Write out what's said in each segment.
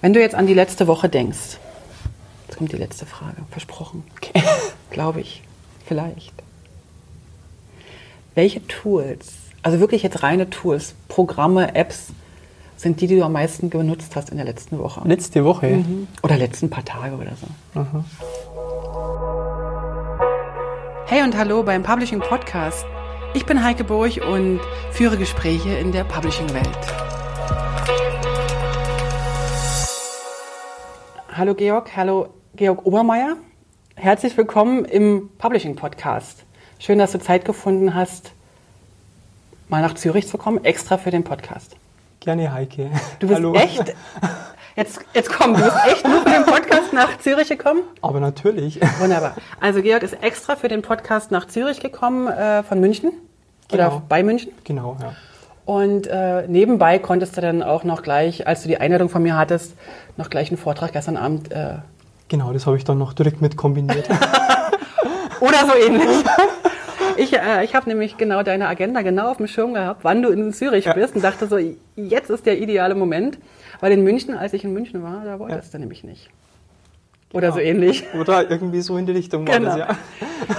Wenn du jetzt an die letzte Woche denkst, jetzt kommt die letzte Frage, versprochen. Okay. Glaube ich. Vielleicht. Welche Tools, also wirklich jetzt reine Tools, Programme, Apps, sind die, die du am meisten genutzt hast in der letzten Woche? Letzte Woche? Mhm. Oder letzten paar Tage oder so. Aha. Hey und hallo beim Publishing Podcast. Ich bin Heike Burg und führe Gespräche in der Publishing-Welt. Hallo Georg, hallo Georg Obermeier. Herzlich willkommen im Publishing Podcast. Schön, dass du Zeit gefunden hast, mal nach Zürich zu kommen, extra für den Podcast. Gerne, Heike. Du bist Hallo. echt, jetzt, jetzt komm, du bist echt nur für den Podcast nach Zürich gekommen? Aber natürlich. Wunderbar. Also Georg ist extra für den Podcast nach Zürich gekommen, äh, von München. Oder Genau. bei München. Genau, ja. Und äh, nebenbei konntest du dann auch noch gleich, als du die Einladung von mir hattest, noch gleich einen Vortrag gestern Abend äh, Genau, das habe ich dann noch direkt mit kombiniert. oder so ähnlich. Ich, äh, ich habe nämlich genau deine Agenda genau auf dem Schirm gehabt, wann du in Zürich Ja. bist und dachte so, jetzt ist der ideale Moment. Weil in München, als ich in München war, da wolltest du nämlich nicht. Oder so Genau. ähnlich. Oder irgendwie so in die Richtung war Genau. das, ja.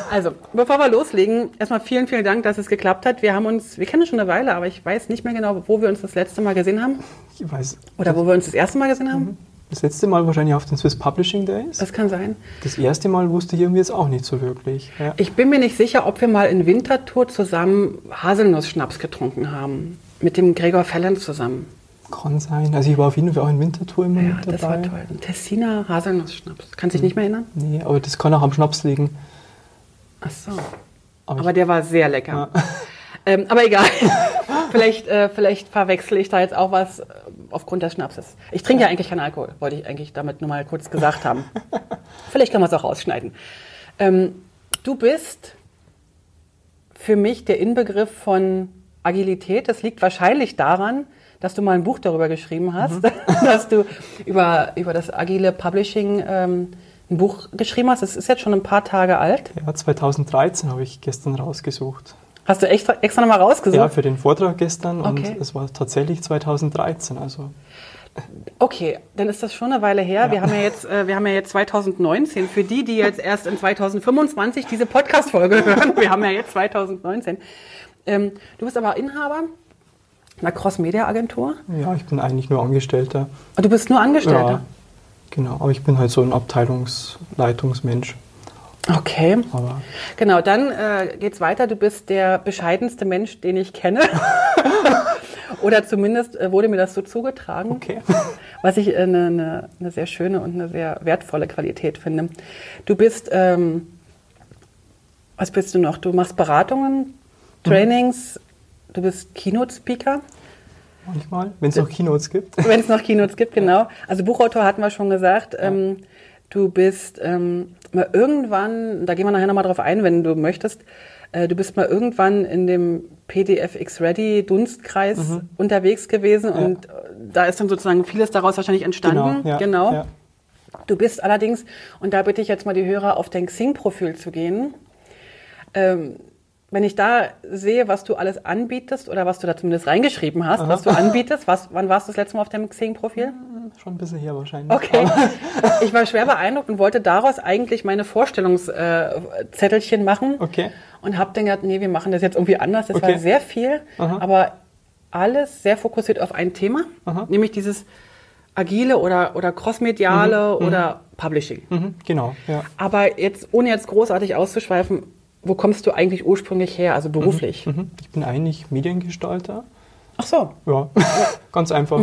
Also, bevor wir loslegen, erstmal vielen, vielen Dank, dass es geklappt hat. Wir haben uns, wir kennen uns schon eine Weile, aber ich weiß nicht mehr genau, wo wir uns das letzte Mal gesehen haben. Ich weiß. Oder wo wir uns das erste Mal gesehen haben. Das letzte Mal wahrscheinlich auf den Swiss Publishing Days. Das kann sein. Das erste Mal wusste ich irgendwie jetzt auch nicht so wirklich. Ja. Ich bin mir nicht sicher, ob wir mal in Winterthur zusammen Haselnuss-Schnaps getrunken haben. Mit dem Gregor Fallon zusammen. Kann sein. Also ich war auf jeden Fall auch in Winterthur immer Ja, mit dabei. das war toll. Ein Tessiner Haselnuss-Schnaps. Kannst dich nicht mehr erinnern? Nee, aber das kann auch am Schnaps liegen. Ach so. Aber, Aber der war sehr lecker. Ähm, aber egal. vielleicht, äh, vielleicht verwechsel ich da jetzt auch was äh, aufgrund des Schnapses. Ich trinke ja eigentlich keinen Alkohol, wollte ich eigentlich damit nur mal kurz gesagt haben. vielleicht kann man es auch rausschneiden. Ähm, du bist für mich der Inbegriff von Agilität. Das liegt wahrscheinlich daran, dass du mal ein Buch darüber geschrieben hast, dass du über, über das agile Publishing ähm, ein Buch geschrieben hast. Es ist jetzt schon ein paar Tage alt. ja, 2013 habe ich gestern rausgesucht. Hast du extra, extra nochmal rausgesucht? Ja, für den Vortrag gestern Okay. und es war tatsächlich 2013. Also Okay, dann ist das schon eine Weile her. Ja. Wir haben ja jetzt, äh, wir haben ja jetzt 2019. Für die, die jetzt erst in 2025 diese Podcast-Folge hören, wir haben ja jetzt 2019. Ähm, du bist aber Inhaber einer Cross-Media-Agentur. ja, ich bin eigentlich nur Angestellter. Und du bist nur Angestellter. Ja, genau. Aber ich bin halt so ein Abteilungsleitungsmensch. Okay. Aber Genau, dann äh, geht's weiter. Du bist der bescheidenste Mensch, den ich kenne. Oder zumindest äh, wurde mir das so zugetragen. okay. Was ich äh, eine, eine, eine sehr schöne und eine sehr wertvolle Qualität finde. Du bist, ähm, was bist du noch? Du machst Beratungen, Trainings, du bist Keynote-Speaker, Manchmal, wenn es noch Keynotes gibt. wenn es noch Keynotes gibt, genau. Also Buchautor hatten wir schon gesagt. Ähm, du bist ähm, mal irgendwann, da gehen wir nachher nochmal drauf ein, wenn du möchtest, äh, du bist mal irgendwann in dem PDF X-Ready Dunstkreis unterwegs gewesen und äh, da ist dann sozusagen vieles daraus wahrscheinlich entstanden. ja, genau. Ja. Du bist allerdings, und da bitte ich jetzt mal die Hörer auf dein Xing-Profil zu gehen. Ähm, wenn ich da sehe, was du alles anbietest oder was du da zumindest reingeschrieben hast, was du anbietest, was, wann warst du das letzte Mal auf deinem Xing-Profil? Schon ein bisschen her wahrscheinlich. Okay. Ich war schwer beeindruckt und wollte daraus eigentlich meine Vorstellungszettelchen machen Okay. und habe dann gedacht, nee, wir machen das jetzt irgendwie anders. Das Okay. war sehr viel, Aha. aber alles sehr fokussiert auf ein Thema, Aha. nämlich dieses agile oder, oder crossmediale oder Publishing. Mhm, genau, ja. Aber jetzt, ohne jetzt großartig auszuschweifen, wo kommst du eigentlich ursprünglich her, also beruflich? Mhm. Ich bin eigentlich Mediengestalter. Ach so, Ja, ganz einfach.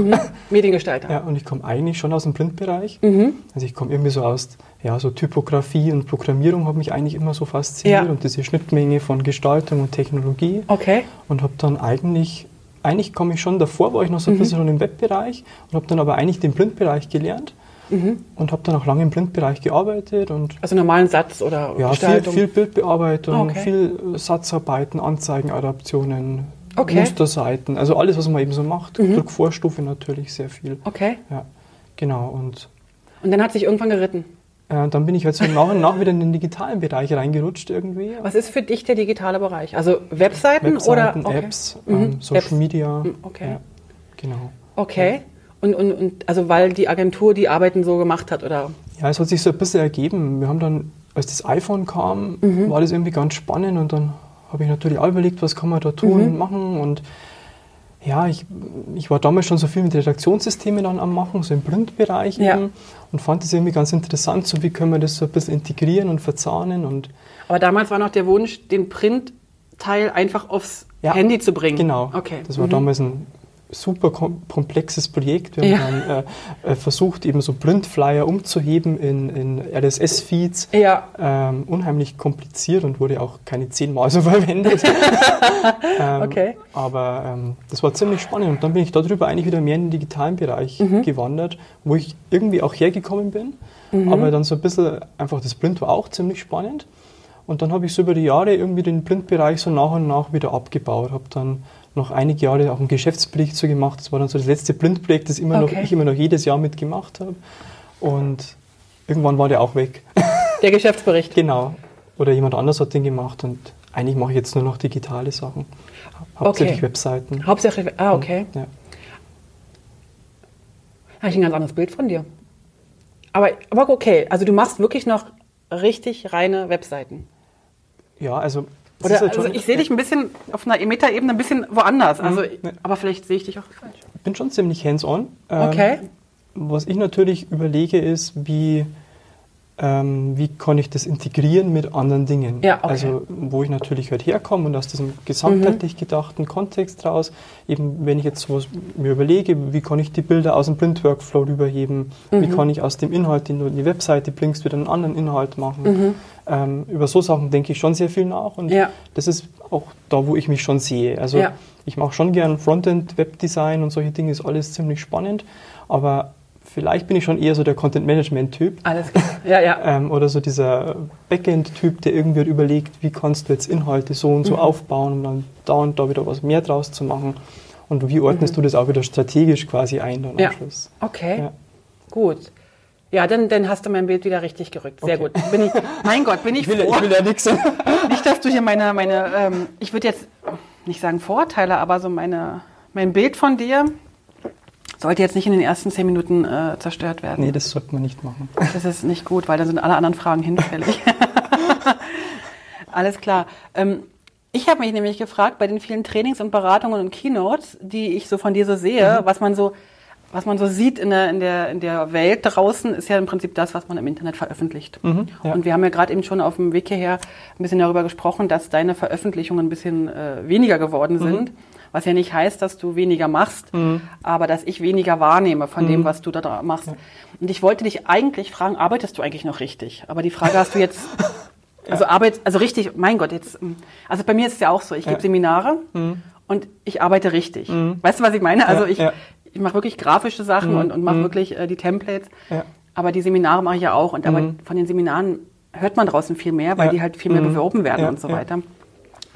Mediengestalter. Ja, und ich komme eigentlich schon aus dem Printbereich. Mhm. Also ich komme irgendwie so aus, ja, so Typografie und Programmierung hat mich eigentlich immer so fasziniert Ja. und diese Schnittmenge von Gestaltung und Technologie. Okay. Und habe dann eigentlich, eigentlich komme ich schon, davor war ich noch so ein Mhm. bisschen schon im Webbereich und habe dann aber eigentlich den Printbereich gelernt Mhm. und habe dann auch lange im Printbereich gearbeitet und Also normalen Satz oder ja, viel, viel Bildbearbeitung, Okay. viel Satzarbeiten, Anzeigenadaptionen, Okay. Musterseiten, also alles, was man eben so macht. Mhm. Druckvorstufe natürlich sehr viel. Okay. Ja, genau. Und Und dann hat sich irgendwann geritten. äh, dann bin ich halt so nach und nach wieder in den digitalen Bereich reingerutscht irgendwie. Was ist für dich der digitale Bereich? Also Webseiten, Webseiten, oder? Okay. Apps, Mhm, ähm, Social Apps. Media. Mhm, okay. Ja, genau. Okay. Und, und, und also weil die Agentur die Arbeiten so gemacht hat, oder? Ja, es hat sich so ein bisschen ergeben. Wir haben dann, als das iPhone kam, Mhm. war das irgendwie ganz spannend und dann habe ich natürlich auch überlegt, was kann man da tun, Mhm. machen und ja, ich, ich war damals schon so viel mit Redaktionssystemen dann am machen, so im Printbereich Ja. eben und fand das irgendwie ganz interessant, so wie können wir das so ein bisschen integrieren und verzahnen und Aber damals war noch der Wunsch, den Printteil einfach aufs Ja, Handy zu bringen. Genau. Okay. Das war Mhm. damals ein super kom komplexes Projekt. Wir Ja. haben dann äh, äh, versucht, eben so Printflyer umzuheben in, in RSS-Feeds. Ja. Ähm, unheimlich kompliziert und wurde auch keine zehnmal so verwendet. ähm, Okay. Aber ähm, das war ziemlich spannend und dann bin ich darüber eigentlich wieder mehr in den digitalen Bereich Mhm. gewandert, wo ich irgendwie auch hergekommen bin. Mhm. Aber dann so ein bisschen einfach das Print war auch ziemlich spannend. Und dann habe ich so über die Jahre irgendwie den Printbereich so nach und nach wieder abgebaut. Habe dann noch einige Jahre auch einen Geschäftsbericht so gemacht. Das war dann so das letzte Printprojekt, das immer Okay. noch, ich immer noch jedes Jahr mitgemacht habe. Und irgendwann war der auch weg. Der Geschäftsbericht. genau. Oder jemand anders hat den gemacht und eigentlich mache ich jetzt nur noch digitale Sachen. Hauptsächlich Okay. Webseiten. Hauptsächlich, ah, okay. Ja. Habe ich ein ganz anderes Bild von dir. Aber, aber okay, also du machst wirklich noch richtig reine Webseiten. ja, also. Oder halt also ich sehe dich ein bisschen auf einer Metaebene ein bisschen woanders. Also, ne. aber vielleicht sehe ich dich auch falsch. Ich bin schon ziemlich hands-on. Ähm, Okay. Was ich natürlich überlege, ist, wie, ähm, wie kann ich das integrieren mit anderen Dingen. Ja, okay. Also wo ich natürlich halt herkomme und aus diesem gesamtheitlich Mhm. gedachten Kontext raus, eben wenn ich jetzt sowas mir überlege, wie kann ich die Bilder aus dem Print-Workflow rüberheben, Mhm. wie kann ich aus dem Inhalt, den du in die Webseite bringst, wieder einen anderen Inhalt machen. Mhm. Ähm, über so Sachen denke ich schon sehr viel nach und Ja. das ist auch da, wo ich mich schon sehe. Also Ja. ich mache schon gern Frontend, Webdesign und solche Dinge, ist alles ziemlich spannend, aber vielleicht bin ich schon eher so der Content-Management-Typ Alles klar. Ja, ja. ähm, oder so dieser Backend-Typ, der irgendwie überlegt, wie kannst du jetzt Inhalte so und so Mhm. aufbauen, um dann da und da wieder was mehr draus zu machen. Und wie ordnest Mhm. du das auch wieder strategisch quasi ein dann Ja. am Schluss? Okay. Ja. Gut. Ja, dann, dann hast du mein Bild wieder richtig gerückt. Sehr Okay. gut. Bin ich, mein Gott, bin ich, Ich will, froh. ich will ja nichts. Nicht, dass du hier meine, meine ähm, ich würde jetzt nicht sagen Vorteile, aber so meine, mein Bild von dir sollte jetzt nicht in den ersten zehn Minuten äh, zerstört werden. Nee, das sollte man nicht machen. Das ist nicht gut, weil dann sind alle anderen Fragen hinfällig. Alles klar. Ähm, ich habe mich nämlich gefragt, bei den vielen Trainings und Beratungen und Keynotes, die ich so von dir so Mhm. sehe, was man so, was man so sieht in der, in, der, in der Welt draußen, ist ja im Prinzip das, was man im Internet veröffentlicht. Mhm, ja. Und wir haben ja gerade eben schon auf dem Weg hierher ein bisschen darüber gesprochen, dass deine Veröffentlichungen ein bisschen äh, weniger geworden Mhm. Was ja nicht heißt, dass du weniger machst, aber dass ich weniger wahrnehme von Mhm. dem, was du da machst. Und ich wollte dich eigentlich fragen, arbeitest du eigentlich noch richtig? Aber die Frage hast du jetzt, also arbeit, also richtig, mein Gott, jetzt, ähm, also bei mir ist es ja auch so, ich gebe Seminare und ich arbeite richtig. Weißt du, was ich meine? Also Mhm. Ja, ich, ja. ich mache wirklich grafische Sachen und, und mache wirklich äh, die Templates. Ja. Aber die Seminare mache ich ja auch. Und aber von den Seminaren hört man draußen viel mehr, weil Ja. die halt viel mehr Mhm. beworben werden Ja, und so ja. weiter.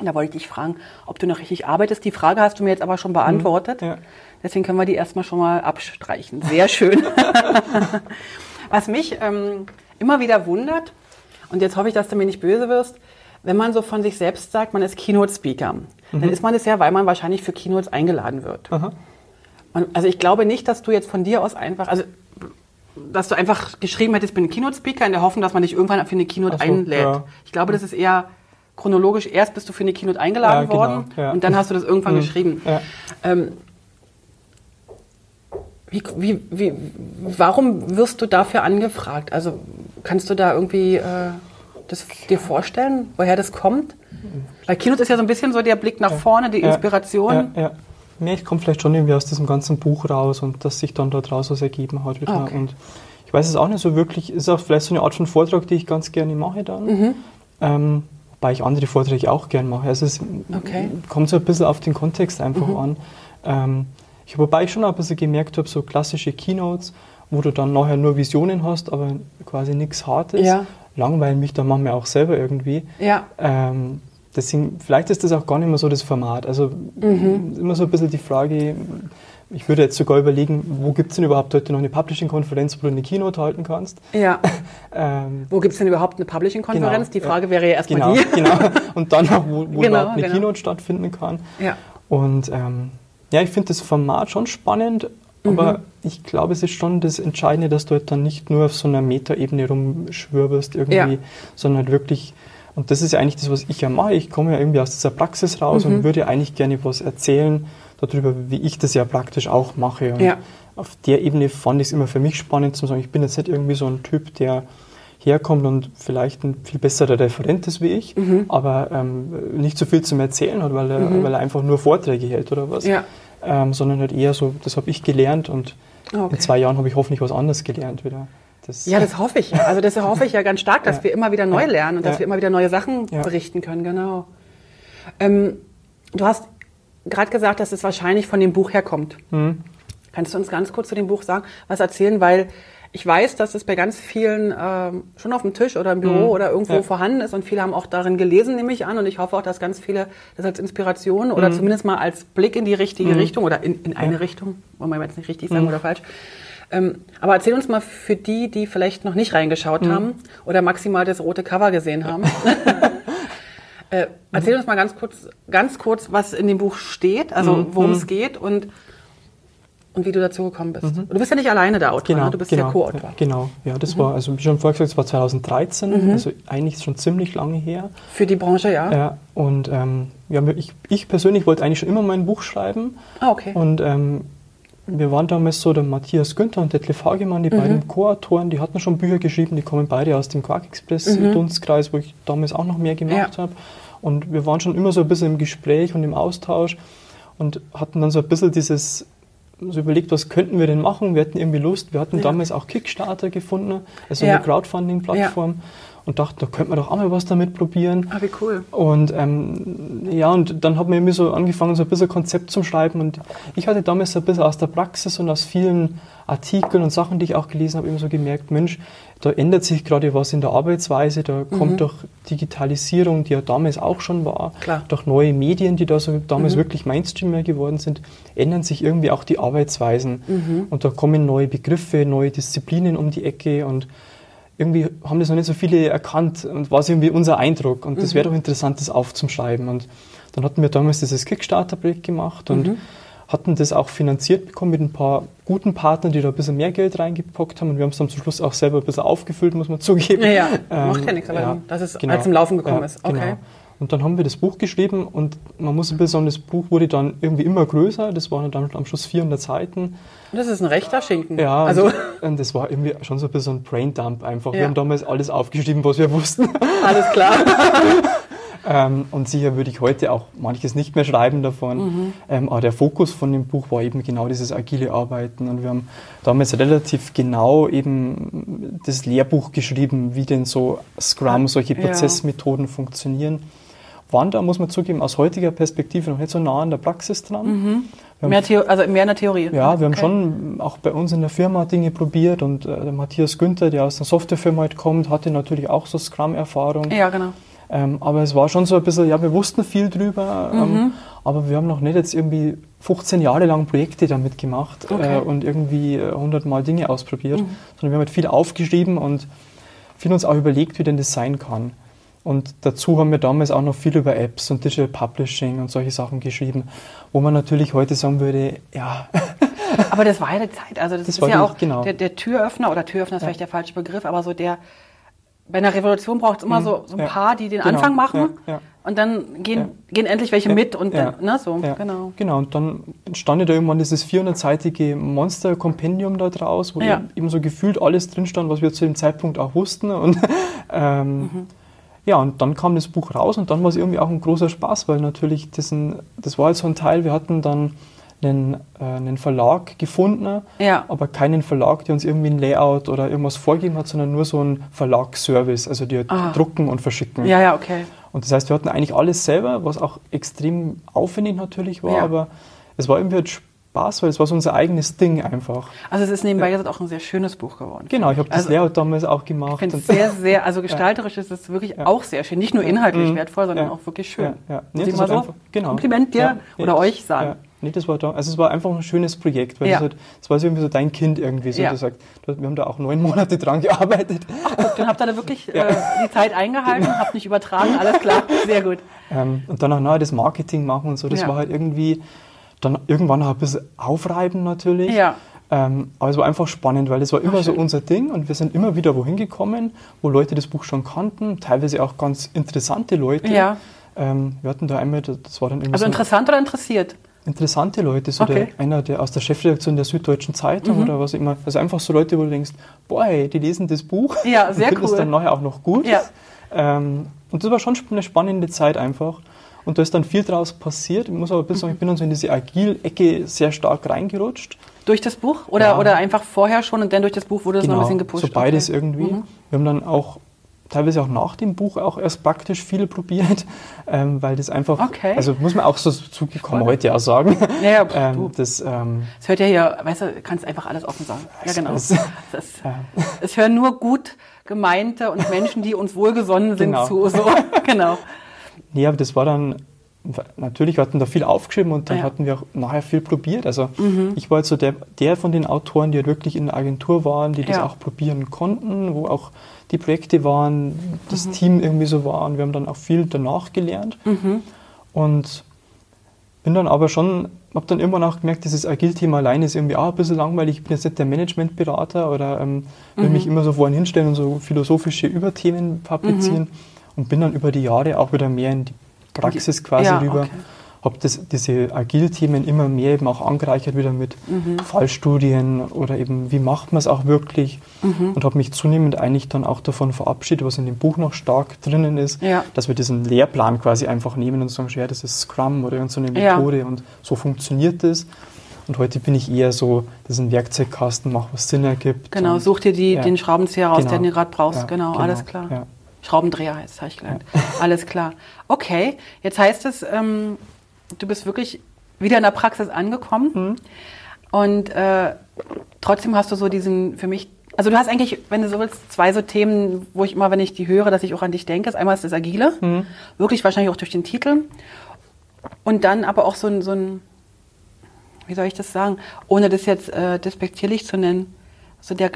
Und da wollte ich dich fragen, ob du noch richtig arbeitest. Die Frage hast du mir jetzt aber schon beantwortet. Ja. Deswegen können wir die erstmal schon mal abstreichen. Sehr schön. Was mich ähm, immer wieder wundert, und jetzt hoffe ich, dass du mir nicht böse wirst, wenn man so von sich selbst sagt, man ist Keynote-Speaker, dann ist man es ja, weil man wahrscheinlich für Keynotes eingeladen wird. Man, also ich glaube nicht, dass du jetzt von dir aus einfach, also dass du einfach geschrieben hättest, ich bin Keynote-Speaker in der Hoffnung, dass man dich irgendwann für eine Keynote so, einlädt. ja. Ich glaube, das ist eher chronologisch. Erst bist du für eine Keynote eingeladen Ja, genau, worden ja. und dann hast du das irgendwann Mhm, geschrieben. ja. Ähm, wie, wie, wie, warum wirst du dafür angefragt? Also kannst du da irgendwie äh, das dir vorstellen, woher das kommt? Weil Keynote ist ja so ein bisschen so der Blick nach vorne, die Inspiration. Ja. Nee, ich komme vielleicht schon irgendwie aus diesem ganzen Buch raus und dass sich dann dort raus was ergeben hat wieder. Okay. Und ich weiß es auch nicht so wirklich, ist auch vielleicht so eine Art von Vortrag, die ich ganz gerne mache dann. Mhm. Ähm, wobei ich andere Vorträge auch gerne mache. Also es Okay. kommt so ein bisschen auf den Kontext einfach Mhm. an. Ähm, ich, wobei ich schon ein bisschen gemerkt habe, so klassische Keynotes, wo du dann nachher nur Visionen hast, aber quasi nichts Hartes, Ja. langweilen mich dann manchmal auch selber irgendwie. Ja. Ähm, deswegen, vielleicht ist das auch gar nicht mehr so das Format. Also Mhm. immer so ein bisschen die Frage, ich würde jetzt sogar überlegen, wo gibt es denn überhaupt heute noch eine Publishing-Konferenz, wo du eine Keynote halten kannst? Ja. Ähm, Wo gibt es denn überhaupt eine Publishing-Konferenz? Genau, Die Frage wäre ja erstmal genau, die. genau. Und dann auch, wo, wo Genau, überhaupt eine genau. Keynote stattfinden kann. Ja. Und ähm, ja, ich finde das Format schon spannend, Aber ich glaube, es ist schon das Entscheidende, dass du halt dann nicht nur auf so einer Metaebene rumschwirbelst irgendwie, Ja. sondern halt wirklich, und das ist ja eigentlich das, was ich ja mache. Ich komme ja irgendwie aus dieser Praxis raus Mhm. und würde eigentlich gerne was erzählen darüber, wie ich das ja praktisch auch mache. Und Ja. auf der Ebene fand ich es immer für mich spannend zu sagen, ich bin jetzt nicht irgendwie so ein Typ, der herkommt und vielleicht ein viel besserer Referent ist wie ich, Mhm. aber ähm, nicht so viel zum Erzählen hat, weil er, weil er einfach nur Vorträge hält oder was Ja. ähm, sondern halt eher so, das habe ich gelernt und Ah, Okay. in zwei Jahren habe ich hoffentlich was anderes gelernt wieder. Das, Ja, das hoffe ich ja. Also das hoffe ich ja ganz stark, dass Ja. wir immer wieder neu lernen und dass wir immer wieder neue Sachen berichten können, genau. Ähm, du hast gerade gesagt, dass es wahrscheinlich von dem Buch herkommt. Mhm. Kannst du uns ganz kurz zu dem Buch sagen, was erzählen? Weil ich weiß, dass es bei ganz vielen ähm, schon auf dem Tisch oder im Büro oder irgendwo Mhm. Ja. vorhanden ist und viele haben auch darin gelesen, nehme ich an. Und ich hoffe auch, dass ganz viele das als Inspiration oder zumindest mal als Blick in die richtige Richtung oder in, in eine Mhm. Ja. Richtung, wollen wir jetzt nicht richtig sagen oder falsch. Ähm, aber erzähl uns mal für die, die vielleicht noch nicht reingeschaut haben oder maximal das rote Cover gesehen haben. äh, erzähl uns mal ganz kurz, ganz kurz, was in dem Buch steht, also worum es geht und und wie du dazu gekommen bist. Du bist ja nicht alleine der Autor, Genau, ne? du bist genau, der Co-Autor. Mhm. Ja, genau, ja, das war, also wie schon vorher gesagt, es war 2013, also eigentlich schon ziemlich lange her. Für die Branche, ja. Ja, und ähm, ja, ich, ich persönlich wollte eigentlich schon immer mein Buch schreiben. Ah, okay. Und ähm, wir waren damals so, der Matthias Günther und Detlef Hagemann, die Mhm. beiden Co-Autoren, die hatten schon Bücher geschrieben, die kommen beide aus dem Quark Express Dunstkreis, wo ich damals auch noch mehr gemacht Mhm. Ja. habe. Und wir waren schon immer so ein bisschen im Gespräch und im Austausch und hatten dann so ein bisschen dieses so überlegt, was könnten wir denn machen? Wir hatten irgendwie Lust. Wir hatten Ja. damals auch Kickstarter gefunden, also Ja. eine Crowdfunding-Plattform. Und dachten, da könnte man doch auch mal was damit probieren. Ah, wie cool. Und ähm, ja, und dann hat man irgendwie so angefangen, so ein bisschen Konzept zum Schreiben. Und ich hatte damals so ein bisschen aus der Praxis und aus vielen Artikeln und Sachen, die ich auch gelesen habe, eben so gemerkt, Mensch, da ändert sich gerade was in der Arbeitsweise, da kommt durch Digitalisierung, die ja damals auch schon war, Klar. durch neue Medien, die da so damals wirklich Mainstreamer geworden sind, ändern sich irgendwie auch die Arbeitsweisen. Und da kommen neue Begriffe, neue Disziplinen um die Ecke und irgendwie haben das noch nicht so viele erkannt und war es irgendwie unser Eindruck. Und das wäre doch interessant, das aufzuschreiben. Und dann hatten wir damals dieses Kickstarter-Projekt gemacht und hatten das auch finanziert bekommen mit ein paar guten Partnern, die da ein bisschen mehr Geld reingepackt haben. Und wir haben es dann zum Schluss auch selber ein bisschen aufgefüllt, muss man zugeben. Ja, ja. Ähm, Macht ja nichts, aber ja, dass es genau. als zum Laufen gekommen Ja, ist. Okay. Genau. Und dann haben wir das Buch geschrieben und man muss ein bisschen sagen, das Buch wurde dann irgendwie immer größer. Das waren dann am Schluss 400 Seiten. Das ist ein rechter Schinken. Ja, also und, und das war irgendwie schon so ein bisschen ein Braindump einfach. Ja. Wir haben damals alles aufgeschrieben, was wir wussten. alles klar. ähm, und sicher würde ich heute auch manches nicht mehr schreiben davon. Mhm. Ähm, aber der Fokus von dem Buch war eben genau dieses agile Arbeiten. Und wir haben damals relativ genau eben das Lehrbuch geschrieben, wie denn so Scrum, solche Ja. Prozessmethoden funktionieren. Waren da, muss man zugeben, aus heutiger Perspektive noch nicht so nah an der Praxis dran. Haben Mehr, Theo also mehr in der Theorie. ja, wir haben Okay. schon auch bei uns in der Firma Dinge probiert und äh, der Matthias Günther, der aus der Softwarefirma halt kommt, hatte natürlich auch so Scrum-Erfahrung. Ja, genau. Ähm, aber es war schon so ein bisschen, ja, wir wussten viel drüber, Mhm. ähm, aber wir haben noch nicht jetzt irgendwie 15 Jahre lang Projekte damit gemacht Okay. Mhm. äh, und irgendwie äh, 100 Mal Dinge ausprobiert, sondern wir haben halt viel aufgeschrieben und viel uns auch überlegt, wie denn das sein kann. Und dazu haben wir damals auch noch viel über Apps und Digital Publishing und solche Sachen geschrieben, wo man natürlich heute sagen würde, ja, Aber das war ja die Zeit. Also das, Das ist ja auch genau. der, der Türöffner oder Türöffner ist vielleicht der falsche Begriff, aber so der bei einer Revolution braucht es immer so, so ein Ja. paar, die den Genau. Anfang machen Ja, ja. und dann gehen, Ja. gehen endlich welche Ja. mit und Ja. dann, ne, so, Ja, genau. Genau, und dann entstand da irgendwann dieses 400-seitige Monster-Kompendium da draus, wo Ja. eben so gefühlt alles drin stand, was wir zu dem Zeitpunkt auch wussten. Und, ähm, Ja, und dann kam das Buch raus und dann war es irgendwie auch ein großer Spaß, weil natürlich das, ein, das war halt so ein Teil, wir hatten dann einen, äh, einen Verlag gefunden, Ja. aber keinen Verlag, der uns irgendwie ein Layout oder irgendwas vorgegeben hat, sondern nur so ein Verlagsservice, also die Ah. drucken und verschicken. Ja, ja, okay. Und das heißt, wir hatten eigentlich alles selber, was auch extrem aufwendig natürlich war, Ja. aber es war irgendwie halt Spaß, weil es war so unser eigenes Ding einfach. Also es ist nebenbei jetzt auch ein sehr schönes Buch geworden. Genau, ich habe das Also, Layout damals auch Ich gemacht. finde es und- sehr, sehr, also gestalterisch ist es wirklich auch sehr schön. Nicht nur inhaltlich Mhm. wertvoll, sondern Ja. auch wirklich schön. Ja, ja. Nee, Muss ich mal so einfach- genau. Kompliment dir Ja, oder euch sagen. Ja. Nee, das war da, also es war einfach ein schönes Projekt, weil Ja. das, halt, das war so irgendwie so dein Kind irgendwie, so Ja. du- wir haben da auch neun Monate dran gearbeitet. Guck, dann habt ihr da wirklich äh, die Zeit eingehalten, habt nicht übertragen, alles klar, sehr gut. Ähm, und dann auch nachher das Marketing machen und so, das Ja. war halt irgendwie dann irgendwann auch ein bisschen aufreiben natürlich. Ja. Ähm, aber es war einfach spannend, weil es war immer Ach, so unser Ding und wir sind immer wieder wohin gekommen, wo Leute das Buch schon kannten, teilweise auch ganz interessante Leute. Ja. Ähm, wir hatten da einmal, das war dann irgendwie Also so interessant oder interessiert? interessante Leute, so Okay. Mhm. der, einer der aus der Chefredaktion der Süddeutschen Zeitung oder was immer. Also einfach so Leute, wo du denkst, boah, ey, die lesen das Buch Ja, sehr und finden es cool. dann nachher auch noch gut. Ja. Ähm, und das war schon eine spannende Zeit einfach. Und da ist dann viel draus passiert. Ich muss aber ein bisschen sagen, ich bin dann so in diese Agil-Ecke sehr stark reingerutscht. Durch das Buch? Oder, Ja. oder einfach vorher schon und dann durch das Buch wurde es noch ein bisschen gepusht? Genau, so beides Okay. Mhm. irgendwie. Wir haben dann auch teilweise auch nach dem Buch auch erst praktisch viel probiert, ähm, weil das einfach, Okay. also muss man auch so zugekommen heute auch sagen. Ja, ja, pf, ähm, das, ähm, Es hört ja hier, weißt du, kannst einfach alles offen sagen. Ja, genau. Es- es, es hören nur gut gemeinte und Menschen, die uns wohlgesonnen sind, Genau. zu. So. Genau. Nee, aber das war dann, natürlich wir hatten da viel aufgeschrieben und dann Ja. hatten wir auch nachher viel probiert. Also ich war jetzt so der, der von den Autoren, die halt wirklich in der Agentur waren, die das Ja. auch probieren konnten, wo auch die Projekte waren, das Mhm. Team irgendwie so war und wir haben dann auch viel danach gelernt. Mhm. Und bin dann aber schon, habe dann irgendwann auch gemerkt, dieses Agil-Thema alleine ist irgendwie auch ein bisschen langweilig. Ich bin jetzt nicht der Managementberater oder ähm, will Mhm. mich immer so vorhin hinstellen und so philosophische Überthemen fabrizieren und bin dann über die Jahre auch wieder mehr in die Praxis quasi Ja, rüber. okay. Habe diese Agil-Themen immer mehr eben auch angereichert wieder mit Fallstudien oder eben wie macht man es auch wirklich Mhm. und habe mich zunehmend eigentlich dann auch davon verabschiedet, was in dem Buch noch stark drinnen ist, Ja. dass wir diesen Lehrplan quasi einfach nehmen und sagen, ja, das ist Scrum oder irgendeine so eine Ja. Methode und so funktioniert das. Und heute bin ich eher so, diesen Werkzeugkasten, mach was Sinn ergibt. Genau, such dir die, ja. den Schraubenzieher raus, Genau. den du gerade brauchst. Ja, genau, genau, alles klar. ja. Schraubendreher heißt, habe ich gelernt. Alles klar. Okay, jetzt heißt es, ähm, du bist wirklich wieder in der Praxis angekommen Mhm. und äh, trotzdem hast du so diesen, für mich, also du hast eigentlich, wenn du so willst, zwei so Themen, wo ich immer, wenn ich die höre, dass ich auch an dich denke. Das einmal ist das Agile, Mhm. wirklich wahrscheinlich auch durch den Titel und dann aber auch so ein, so ein wie soll ich das sagen, ohne das jetzt äh, despektierlich zu nennen, so der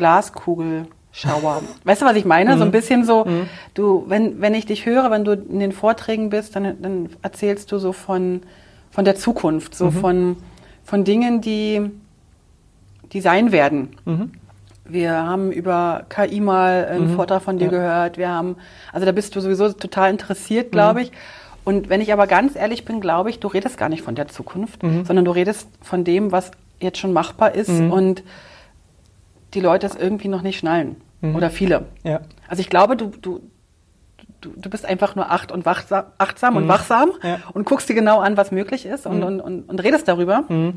Glaskugelschauer. weißt du, was ich meine? So ein bisschen so, du, wenn, wenn ich dich höre, wenn du in den Vorträgen bist, dann, dann erzählst du so von, von der Zukunft, so von, von Dingen, die, die sein werden. Mhm. Wir haben über KI mal einen Vortrag von dir Ja. gehört. Wir haben, also da bist du sowieso total interessiert, glaube ich. Und wenn ich aber ganz ehrlich bin, glaube ich, du redest gar nicht von der Zukunft, sondern du redest von dem, was jetzt schon machbar ist und die Leute es irgendwie noch nicht schnallen. Oder viele. Ja. Also ich glaube, du, du, du, du bist einfach nur acht und wachsam, achtsam und wachsam Ja. und guckst dir genau an, was möglich ist und, und, und, und redest darüber. Mhm.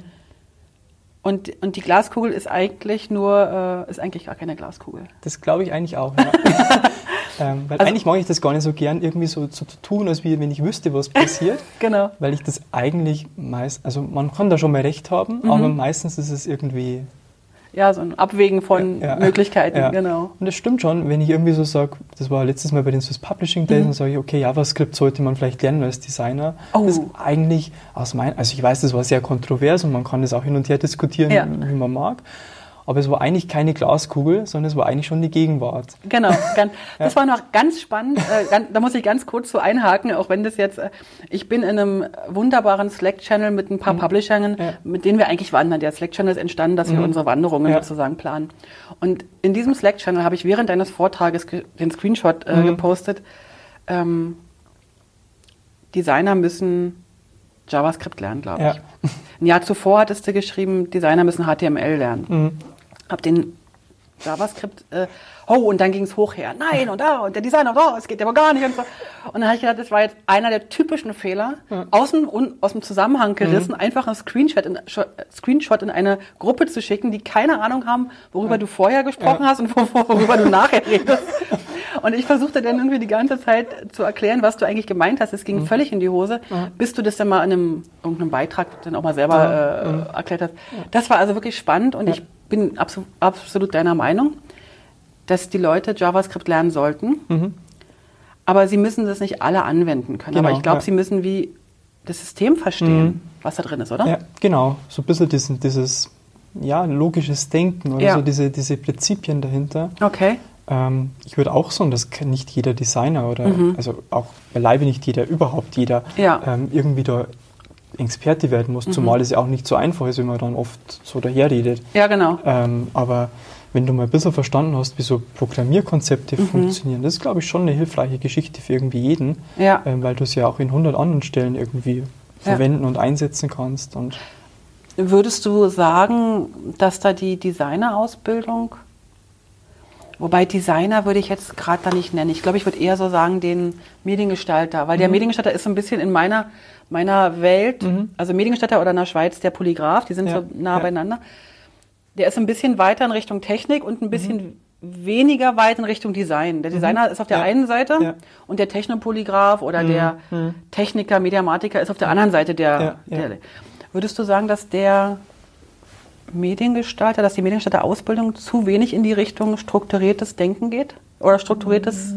Und, und die Glaskugel ist eigentlich nur, äh, ist eigentlich gar keine Glaskugel. Das glaube ich eigentlich auch. Ja. ähm, weil Also- eigentlich mag ich das gar nicht so gern, irgendwie so, so zu tun, als wie wenn ich wüsste, was passiert. Genau. weil ich das eigentlich meist, also man kann da schon mal recht haben, Mhm. aber meistens ist es irgendwie Ja, so ein Abwägen von Ja. Möglichkeiten, Ja. genau. Und das stimmt schon, wenn ich irgendwie so sage, das war letztes Mal bei den Swiss Publishing Days, Mhm. dann sage ich, okay, JavaScript sollte man vielleicht lernen als Designer. Oh. Das ist eigentlich aus mein, also ich weiß, das war sehr kontrovers und man kann das auch hin und her diskutieren, Ja. wie man mag. Aber es war eigentlich keine Glaskugel, sondern es war eigentlich schon die Gegenwart. Genau, ganz, das war noch ganz spannend. Äh, da muss ich ganz kurz so einhaken, auch wenn das jetzt, äh, ich bin in einem wunderbaren Slack-Channel mit ein paar Publishern, Mhm. Ja. mit denen wir eigentlich wandern. Der Slack-Channel ist entstanden, dass wir unsere Wanderungen Ja. sozusagen planen. Und in diesem Slack-Channel habe ich während deines Vortrages ge- den Screenshot äh, Mhm. gepostet. Ähm, Designer müssen JavaScript lernen, glaube Ja. ich. Ein Jahr zuvor hattest du geschrieben, Designer müssen HTML lernen. Mhm. Hab den JavaScript, äh, oh, und dann ging es hoch her. Nein, und da, und der Designer, oh, es geht aber gar nicht. Und, so. und dann habe ich gedacht, das war jetzt einer der typischen Fehler, aus, dem, aus dem Zusammenhang gerissen, einfach einen Screenshot in, Screenshot in eine Gruppe zu schicken, die keine Ahnung haben, worüber du vorher gesprochen hast und wor- worüber du nachher redest. Und ich versuchte dann irgendwie die ganze Zeit zu erklären, was du eigentlich gemeint hast. Es ging völlig in die Hose, bis du das dann mal in einem irgendeinem Beitrag dann auch mal selber äh, erklärt hast. Das war also wirklich spannend und ich bin abso absolut deiner Meinung, dass die Leute JavaScript lernen sollten. Aber sie müssen das nicht alle anwenden können. Genau, Aber ich glaube, ja. sie müssen wie das System verstehen, was da drin ist, oder? Ja, genau. So ein bisschen diesen, dieses ja, logisches Denken oder Ja. so diese, diese Prinzipien dahinter. Okay. Ähm, ich würde auch sagen, dass nicht jeder Designer oder also auch beileibe nicht jeder, überhaupt jeder Mhm. Ja. ähm, irgendwie da Experte werden musst, zumal es ja auch nicht so einfach ist, wie man dann oft so daherredet. Ja, genau. Ähm, aber wenn du mal ein bisschen verstanden hast, wie so Programmierkonzepte funktionieren, das ist, glaube ich, schon eine hilfreiche Geschichte für irgendwie jeden, Ja. ähm, weil du es ja auch in 100 anderen Stellen irgendwie verwenden und einsetzen kannst. Und Würdest du sagen, dass da die Designerausbildung, wobei Designer würde ich jetzt gerade da nicht nennen. Ich glaube, ich würde eher so sagen den Mediengestalter, weil der Mhm. Mediengestalter ist so ein bisschen in meiner, meiner Welt, also Mediengestalter oder in der Schweiz der Polygraph, die sind Mhm. Ja, so nah ja. beieinander. Der ist ein bisschen weiter in Richtung Technik und ein bisschen weniger weit in Richtung Design. Der Designer ist auf der Mhm. Ja. einen Seite und der Technopolygraph oder der Mhm. Techniker, Mediamatiker ist auf der anderen Seite der, der Würdest du sagen, dass der Mediengestalter, dass die Mediengestalter-Ausbildung zu wenig in die Richtung strukturiertes Denken geht? Oder strukturiertes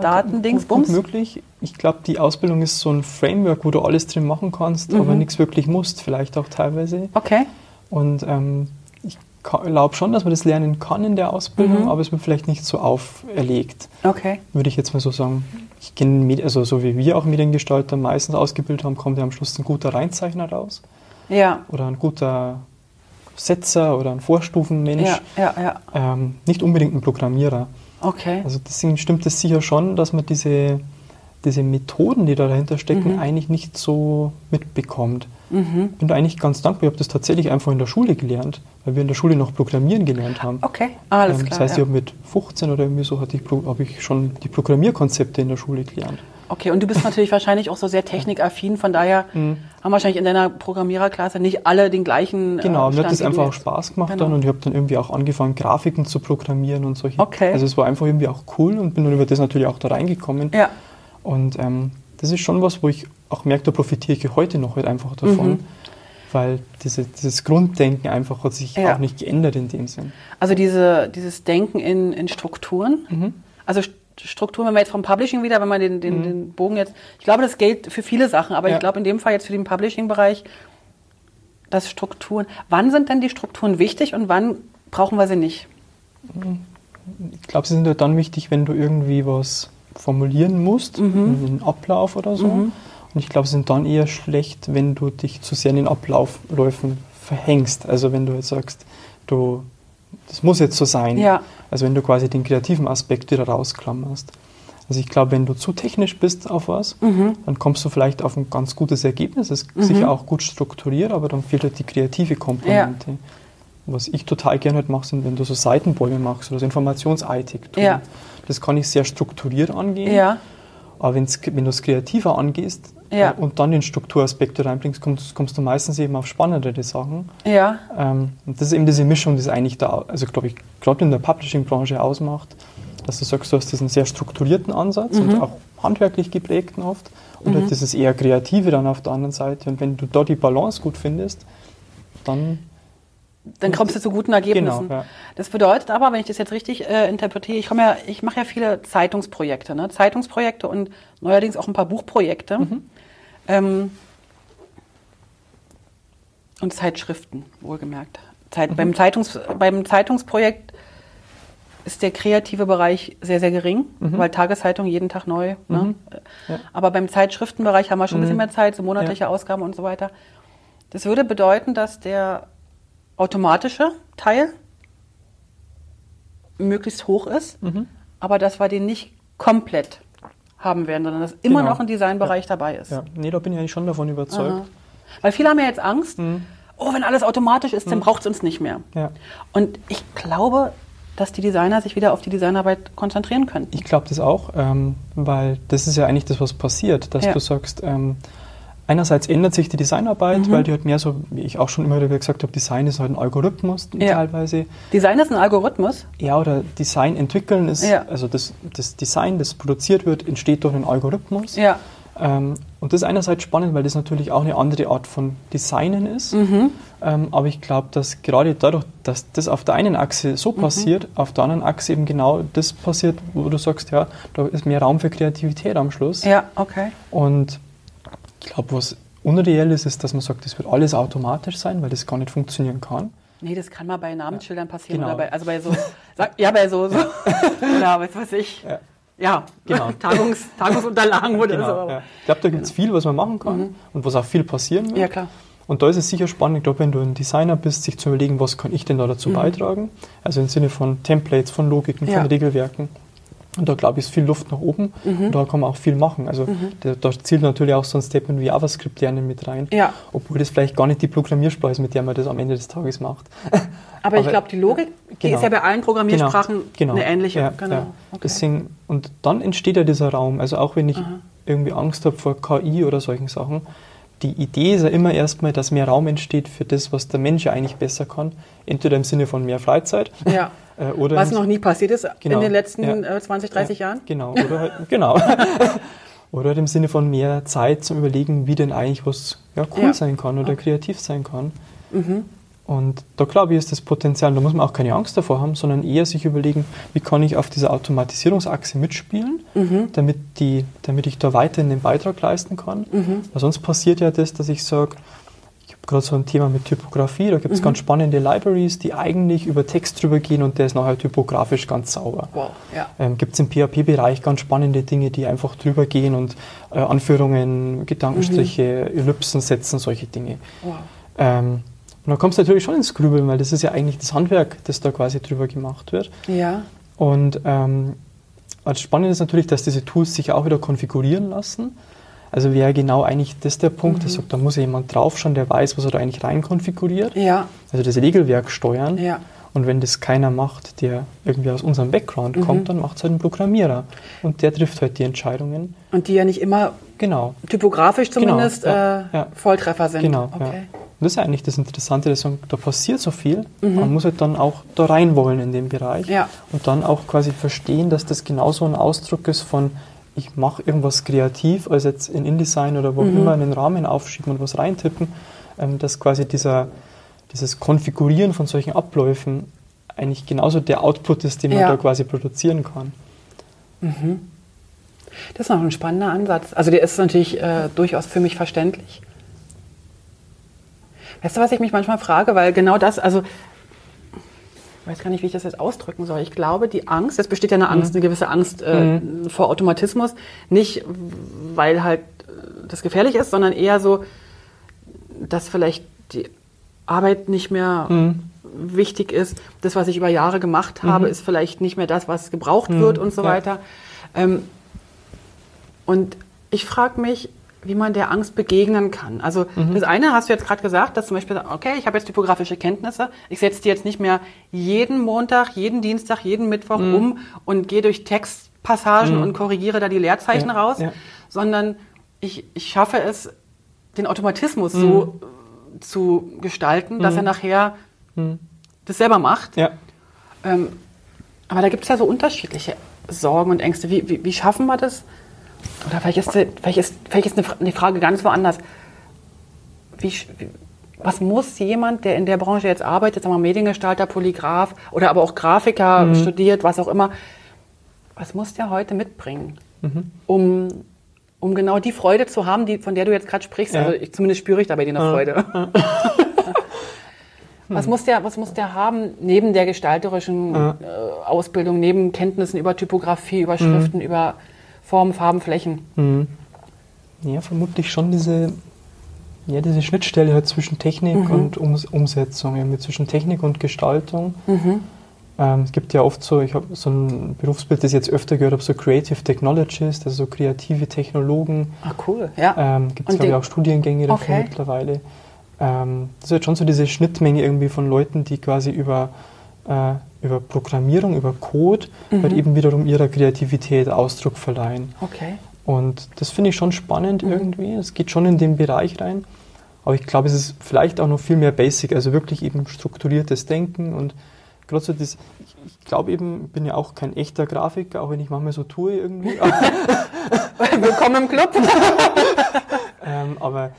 Datendingsbums? Gut möglich. Ich glaube, die Ausbildung ist so ein Framework, wo du alles drin machen kannst, Mhm. aber nichts wirklich musst, vielleicht auch teilweise. Okay. Und ähm, ich glaube schon, dass man das lernen kann in der Ausbildung, Mhm. aber es wird vielleicht nicht so auferlegt, Okay. würde ich jetzt mal so sagen. Ich kenne, also so wie wir auch Mediengestalter meistens ausgebildet haben, kommt ja am Schluss ein guter Reinzeichner raus Ja. oder ein guter Setzer oder ein Vorstufenmensch. Ja, ja, ja. Ähm, nicht unbedingt ein Programmierer. Okay. Also deswegen stimmt es sicher schon, dass man diese, diese Methoden, die da dahinter stecken, Mhm. eigentlich nicht so mitbekommt. Ich bin da eigentlich ganz dankbar. Ich habe das tatsächlich einfach in der Schule gelernt, weil wir in der Schule noch Programmieren gelernt haben. Okay. Alles Ähm, klar. das heißt, ich ja. habe mit 15 oder irgendwie so hatte ich, habe ich schon die Programmierkonzepte in der Schule gelernt. Okay, und du bist natürlich wahrscheinlich auch so sehr technikaffin, von daher haben wahrscheinlich in deiner Programmiererklasse nicht alle den gleichen. Genau, äh, mir hat das einfach auch Spaß gemacht Genau. dann und ich habe dann irgendwie auch angefangen, Grafiken zu programmieren und solche. Okay. Also es war einfach irgendwie auch cool und bin dann über das natürlich auch da reingekommen. Ja. Und ähm, das ist schon was, wo ich auch merke, da profitiere ich heute noch halt einfach davon, Mhm. weil diese, dieses Grunddenken einfach hat sich Ja. auch nicht geändert in dem Sinn. Also diese, dieses Denken in, in Strukturen. Mhm. Also Strukturen, wenn wir jetzt vom Publishing wieder, wenn man den, den, den Bogen jetzt, ich glaube, das gilt für viele Sachen, aber Mhm. Ja. ich glaube in dem Fall jetzt für den Publishing-Bereich, dass Strukturen, wann sind denn die Strukturen wichtig und wann brauchen wir sie nicht? Ich glaube, sie sind halt dann wichtig, wenn du irgendwie was formulieren musst, Mhm. einen Ablauf oder so. Und ich glaube, sie sind dann eher schlecht, wenn du dich zu sehr in den Ablaufläufen verhängst. Also wenn du jetzt sagst, du, das muss jetzt so sein. Ja. Also wenn du quasi den kreativen Aspekt wieder rausklammerst. Also ich glaube, wenn du zu technisch bist auf was, Mhm. dann kommst du vielleicht auf ein ganz gutes Ergebnis. Es ist sicher auch gut strukturiert, aber dann fehlt halt die kreative Komponente. Was ich total gerne halt mache, sind, wenn du so Seitenbäume machst oder so Informationsarchitektur. Ja. Das kann ich sehr strukturiert angehen. Ja. Aber wenn du es kreativer angehst Ja. äh, und dann den Strukturaspekt reinbringst, kommst, kommst du meistens eben auf spannendere Sachen. Ja. Ähm, und das ist eben diese Mischung, die es eigentlich da, also glaube ich, gerade in der Publishing-Branche ausmacht, dass du sagst, du hast diesen sehr strukturierten Ansatz Mhm. und auch handwerklich geprägten oft und halt dieses eher Kreative dann auf der anderen Seite. Und wenn du da die Balance gut findest, dann Dann kommst du zu guten Ergebnissen. Genau, ja. Das bedeutet aber, wenn ich das jetzt richtig äh, interpretiere, ich komme ja, ich mache ja viele Zeitungsprojekte, ne? Zeitungsprojekte und neuerdings auch ein paar Buchprojekte. Mhm. Ähm, und Zeitschriften, wohlgemerkt. Zeit, Mhm. beim, Zeitungs, beim Zeitungsprojekt ist der kreative Bereich sehr, sehr gering, weil Tageszeitung jeden Tag neu. Ne? Mhm. Ja. Mhm. Aber beim Zeitschriftenbereich haben wir schon ein bisschen mehr Zeit, so monatliche Ausgaben und so weiter. Das würde bedeuten, dass der automatische Teil möglichst hoch ist, Mhm. aber dass wir den nicht komplett haben werden, sondern dass immer Genau. noch ein Designbereich dabei ist. ja, nee, da bin ich eigentlich schon davon überzeugt. Aha. Weil viele haben ja jetzt Angst, oh, wenn alles automatisch ist, dann braucht es uns nicht mehr. Mhm. Ja. Und ich glaube, dass die Designer sich wieder auf die Designarbeit konzentrieren könnten. Ich glaube das auch, ähm, weil das ist ja eigentlich das, was passiert, dass Ja. du sagst, ähm, einerseits ändert sich die Designarbeit, Mhm. weil die halt mehr so, wie ich auch schon immer wieder gesagt habe, Design ist halt ein Algorithmus Ja. teilweise. Design ist ein Algorithmus. Ja, oder Design entwickeln ist, Ja. also das, das Design, das produziert wird, entsteht durch einen Algorithmus. Ja. Ähm, und das ist einerseits spannend, weil das natürlich auch eine andere Art von Designen ist. Mhm. Ähm, aber ich glaube, dass gerade dadurch, dass das auf der einen Achse Mhm. so passiert, auf der anderen Achse eben genau das passiert, wo du sagst, ja, da ist mehr Raum für Kreativität am Schluss. Ja, okay. Und ich glaube, was unreell ist, ist, dass man sagt, das wird alles automatisch sein, weil das gar nicht funktionieren kann. Nee, das kann mal bei Namensschildern passieren Genau. oder bei, also bei so, sag, ja, bei so, so oder was weiß ich. Ja. ja, genau. Tagungs, Tagungsunterlagen oder genau, so. Ja. Ich glaube, da gibt es viel, was man machen kann mhm. und was auch viel passieren wird. Ja, klar. Und da ist es sicher spannend, ich glaube, wenn du ein Designer bist, sich zu überlegen, was kann ich denn da dazu mhm. beitragen? Also im Sinne von Templates, von Logiken, ja. von Regelwerken. Und da glaube ich, ist viel Luft nach oben mhm. und da kann man auch viel machen. Also mhm. da, da, zielt natürlich auch so ein Statement wie JavaScript lernen mit rein. Ja. Obwohl das vielleicht gar nicht die Programmiersprache ist, mit der man das am Ende des Tages macht. Aber, Aber ich glaube, die Logik, die genau. ist ja bei allen Programmiersprachen genau. genau. eine ähnliche. Ja, genau. Ja. Okay. Deswegen, und dann entsteht ja dieser Raum. Also auch wenn ich Aha. irgendwie Angst habe vor KI oder solchen Sachen, die Idee ist ja immer erstmal, dass mehr Raum entsteht für das, was der Mensch ja eigentlich besser kann. Entweder im Sinne von mehr Freizeit. Ja. Äh, oder was noch nie passiert ist genau, in den letzten ja, 20, 30 ja, Jahren. Genau. Oder halt, genau. oder halt im Sinne von mehr Zeit zum Überlegen, wie denn eigentlich was ja, cool sein kann oder kreativ sein kann. Mhm. Und da glaube ich, ist das Potenzial, da muss man auch keine Angst davor haben, sondern eher sich überlegen, wie kann ich auf dieser Automatisierungsachse mitspielen, mhm. damit, die, damit ich da weiterhin den Beitrag leisten kann. Mhm. Weil sonst passiert ja das, dass ich sage, ich habe gerade so ein Thema mit Typografie, da gibt es mhm. ganz spannende Libraries, die eigentlich über Text drüber gehen und der ist nachher typografisch ganz sauber. Wow, ja. ähm, gibt es im PHP-Bereich ganz spannende Dinge, die einfach drüber gehen und äh, Anführungen, Gedankenstriche, mhm. Ellipsen setzen, solche Dinge. Wow. Ähm, und da kommst du natürlich schon ins Grübeln, weil das ist ja eigentlich das Handwerk, das da quasi drüber gemacht wird. Ja. Und ähm, das Spannende ist natürlich, dass diese Tools sich auch wieder konfigurieren lassen. Also wäre genau eigentlich das der Punkt, mhm. sagt, da muss ja jemand draufschauen, der weiß, was er da eigentlich rein konfiguriert. Ja. Also das Regelwerk steuern. Ja. Und wenn das keiner macht, der irgendwie aus unserem Background mhm. kommt, dann macht es halt ein Programmierer. Und der trifft halt die Entscheidungen. Und die ja nicht immer genau. typografisch genau, zumindest genau, ja, äh, ja. Volltreffer sind. Genau. Okay. Ja. Und das ist eigentlich das Interessante, dass da passiert so viel. Mhm. Man muss halt dann auch da rein wollen in den Bereich ja. und dann auch quasi verstehen, dass das genauso ein Ausdruck ist von ich mache irgendwas kreativ, als jetzt in InDesign oder wo mhm. immer einen Rahmen aufschieben und was reintippen, ähm, dass quasi dieser, dieses Konfigurieren von solchen Abläufen eigentlich genauso der Output ist, den man da quasi produzieren kann. Mhm. Das ist noch ein spannender Ansatz. Also der ist natürlich äh, durchaus für mich verständlich. Weißt du, was ich mich manchmal frage? Weil genau das, also ich weiß gar nicht, wie ich das jetzt ausdrücken soll. Ich glaube, die Angst, es besteht ja eine Angst, mhm. eine gewisse Angst äh, mhm. vor Automatismus, nicht weil halt äh, das gefährlich ist, sondern eher so, dass vielleicht die Arbeit nicht mehr mhm. wichtig ist. Das, was ich über Jahre gemacht habe, mhm. ist vielleicht nicht mehr das, was gebraucht mhm. wird und so ja. weiter. Ähm, und ich frage mich, wie man der Angst begegnen kann. Also mhm. das eine hast du jetzt gerade gesagt, dass zum Beispiel, okay, ich habe jetzt typografische Kenntnisse, ich setze die jetzt nicht mehr jeden Montag, jeden Dienstag, jeden Mittwoch mhm. um und gehe durch Textpassagen mhm. und korrigiere da die Leerzeichen ja, raus, ja. sondern ich, ich schaffe es, den Automatismus so mhm. zu gestalten, dass er mhm. nachher mhm. das selber macht. Ja. Ähm, aber da gibt es ja so unterschiedliche Sorgen und Ängste. Wie, wie, wie schaffen wir das? Oder vielleicht ist, vielleicht ist, vielleicht ist eine Frage ganz woanders. Wie, was muss jemand, der in der Branche jetzt arbeitet, sagen wir Mediengestalter, Polygraph oder aber auch Grafiker mhm. studiert, was auch immer, was muss der heute mitbringen, mhm. um, um genau die Freude zu haben, die, von der du jetzt gerade sprichst? Ja. Also ich, zumindest spüre ich dabei dir eine Freude. was, muss der, was muss der haben, neben der gestalterischen äh, Ausbildung, neben Kenntnissen über Typografie, über Schriften, mhm. über Formen, Farben, Flächen. Mhm. Ja, vermutlich schon diese, ja, diese Schnittstelle halt zwischen Technik mhm. und um Umsetzung, ja, zwischen Technik und Gestaltung. Mhm. Ähm, es gibt ja oft so, ich habe so ein Berufsbild, das ich jetzt öfter gehört habe, so Creative Technologists, also so kreative Technologen. Ah, cool, ja. Ähm, gibt es, glaube ich, auch Studiengänge dafür okay. mittlerweile. Ähm, das ist halt schon so diese Schnittmenge irgendwie von Leuten, die quasi über äh, über Programmierung, über Code, mhm. halt eben wiederum ihrer Kreativität Ausdruck verleihen. Okay. Und das finde ich schon spannend mhm. irgendwie. Es geht schon in den Bereich rein. Aber ich glaube, es ist vielleicht auch noch viel mehr Basic, also wirklich eben strukturiertes Denken und gerade so das, glaube eben, ich bin ja auch kein echter Grafiker, auch wenn ich manchmal so tue irgendwie. Willkommen im Club. Ähm, aber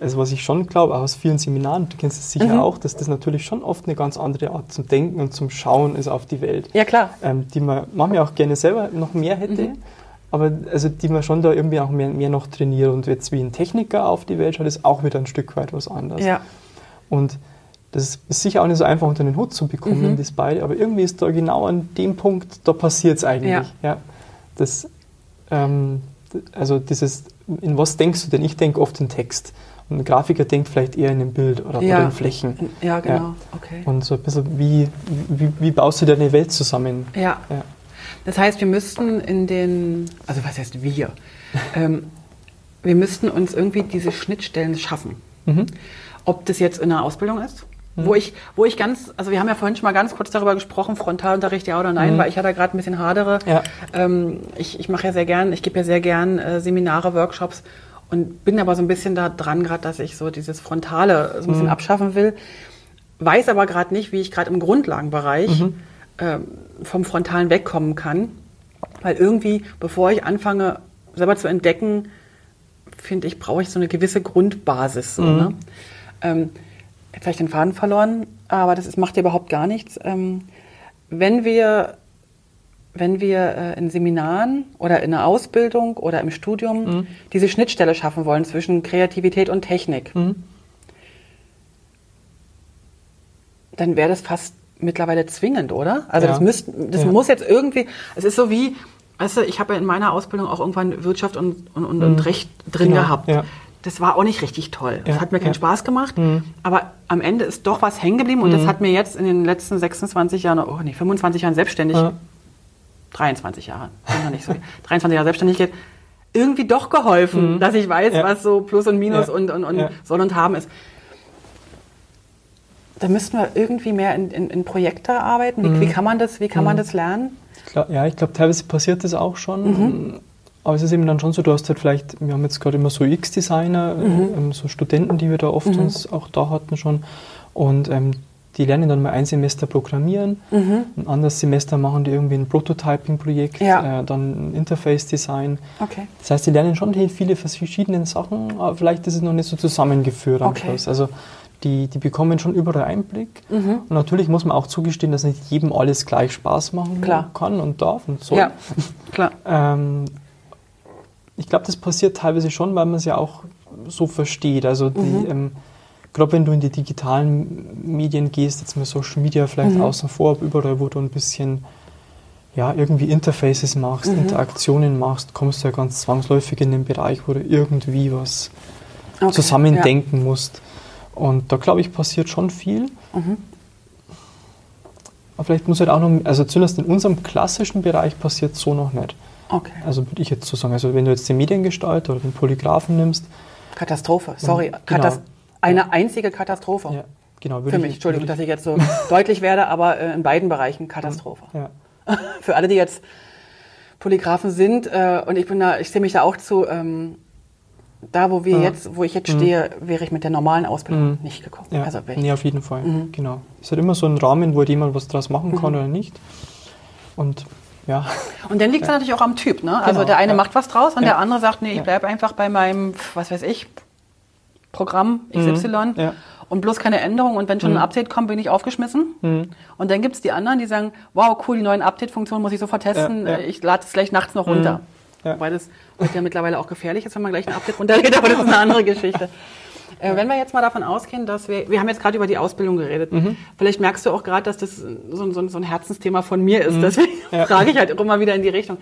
also was ich schon glaube, auch aus vielen Seminaren, du kennst es sicher mhm. auch, dass das natürlich schon oft eine ganz andere Art zum Denken und zum Schauen ist auf die Welt. Ja, klar. Ähm, die man manchmal auch gerne selber noch mehr hätte. Mhm. Aber also die man schon da irgendwie auch mehr, mehr noch trainiert und jetzt wie ein Techniker auf die Welt schaut, ist auch wieder ein Stück weit was anderes. Ja. Und das ist sicher auch nicht so einfach unter den Hut zu bekommen, mhm. das beide, aber irgendwie ist da genau an dem Punkt, da passiert es eigentlich. Ja. ja. das, ähm, also dieses, in was denkst du denn? Ich denke oft in Text. Und ein Grafiker denkt vielleicht eher in ein Bild oder, Ja. oder in Flächen. Ja, genau. Okay. Und so ein bisschen, wie, wie, wie baust du deine Welt zusammen? Ja. Ja. Das heißt, wir müssten in den, also was heißt wir? ähm, wir müssten uns irgendwie diese Schnittstellen schaffen. Mhm. Ob das jetzt in der Ausbildung ist, wo ich, wo ich ganz, also wir haben ja vorhin schon mal ganz kurz darüber gesprochen, Frontalunterricht ja oder nein, weil ich ja da gerade ein bisschen hadere. Ja. Ähm, ich ich mache ja sehr gern, ich gebe ja sehr gern äh, Seminare, Workshops und bin aber so ein bisschen da dran gerade, dass ich so dieses Frontale so ein bisschen abschaffen will. Weiß aber gerade nicht, wie ich gerade im Grundlagenbereich ähm, vom Frontalen wegkommen kann. Weil irgendwie, bevor ich anfange, selber zu entdecken, finde ich, brauche ich so eine gewisse Grundbasis. So, ne? ähm, jetzt habe ich den Faden verloren, aber das ist, macht ja überhaupt gar nichts. Ähm, wenn wir, wenn wir äh, in Seminaren oder in der Ausbildung oder im Studium diese Schnittstelle schaffen wollen zwischen Kreativität und Technik, dann wäre das fast mittlerweile zwingend, oder? Also Ja. das, müsst, das Ja. muss jetzt irgendwie, es ist so wie, weißt du, ich habe ja in meiner Ausbildung auch irgendwann Wirtschaft und, und, und, und Recht drin Genau, gehabt. ja. Das war auch nicht richtig toll. Das Ja, hat mir keinen ja. Spaß gemacht. Aber am Ende ist doch was hängen geblieben und das hat mir jetzt in den letzten 26 Jahren, oh nee, 25 Jahren selbstständig, Ja. 23 Jahre, noch nicht so, 23 Jahre Selbstständigkeit, irgendwie doch geholfen, dass ich weiß, was so Plus und Minus und, und, und soll und haben ist. Da müssten wir irgendwie mehr in, in, in Projekte arbeiten. Wie, wie kann man das, wie kann man das lernen? Ich glaub, ja, ich glaube, teilweise passiert das auch schon. Mhm. Aber es ist eben dann schon so, du hast halt vielleicht, wir haben jetzt gerade immer so UX-Designer, Mhm. ähm, so Studenten, die wir da oft uns auch da hatten schon. Und ähm, die lernen dann mal ein Semester programmieren, ein anderes Semester machen die irgendwie ein Prototyping-Projekt, Mhm. Ja. äh, dann ein Interface-Design. Okay. Das heißt, die lernen schon viele verschiedene Sachen, aber vielleicht ist es noch nicht so zusammengeführt am Okay. Schluss. Also die, die bekommen schon überall Einblick. Und natürlich muss man auch zugestehen, dass nicht jedem alles gleich Spaß machen Klar. kann und darf und soll. Ja, klar. Ähm, ich glaube, das passiert teilweise schon, weil man es ja auch so versteht. Also die, Mhm. ähm, gerade wenn du in die digitalen Medien gehst, jetzt mal Social Media vielleicht Mhm. außen vor, aber überall, wo du ein bisschen ja, irgendwie Interfaces machst, Mhm. Interaktionen machst, kommst du ja ganz zwangsläufig in den Bereich, wo du irgendwie was Okay, zusammendenken musst. Und da glaube ich, passiert schon viel. Mhm. Aber vielleicht muss halt auch noch, also zumindest in unserem klassischen Bereich passiert so noch nicht. Okay. Also würde ich jetzt so sagen, also wenn du jetzt den Mediengestalter oder den Polygraphen nimmst, Katastrophe, sorry. Genau. Katas eine einzige Katastrophe. ja, genau, würde Für ich, mich, Entschuldigung, würde dass ich jetzt so deutlich werde, aber äh, in beiden Bereichen Katastrophe. ich, ja, Für alle, die jetzt Polygraphen sind, äh, und ich bin da, ich sehe mich da auch zu, ähm, da wo wir Ja. jetzt, wo ich jetzt stehe, wäre ich mit der normalen Ausbildung Mhm. nicht gekommen. ja, Also ich, nee, auf jeden Fall, Mhm. genau. Es hat immer so einen Rahmen, wo jemand was draus machen kann oder nicht. Und ja, Und dann liegt es natürlich auch am Typ, ne? Also Genau, der eine ja. macht was draus und Ja. der andere sagt, nee, ich Ja. bleibe einfach bei meinem, was weiß ich, Programm XY Mhm. Ja. und bloß keine Änderung. Und wenn schon Mhm. ein Update kommt, bin ich aufgeschmissen. Und dann gibt es die anderen, die sagen, wow, cool, die neuen Update-Funktionen muss ich sofort testen. Ja, ja. Ich lade es gleich nachts noch runter. Ja. Wobei das ja mittlerweile auch gefährlich ist, wenn man gleich ein Update runterlädt, aber das ist eine andere Geschichte. Äh, wenn wir jetzt mal davon ausgehen, dass wir, wir haben jetzt gerade über die Ausbildung geredet. Mhm. Vielleicht merkst du auch gerade, dass das so, so, so ein Herzensthema von mir ist. Deswegen Mhm. Ja. frage ich halt auch immer wieder in die Richtung.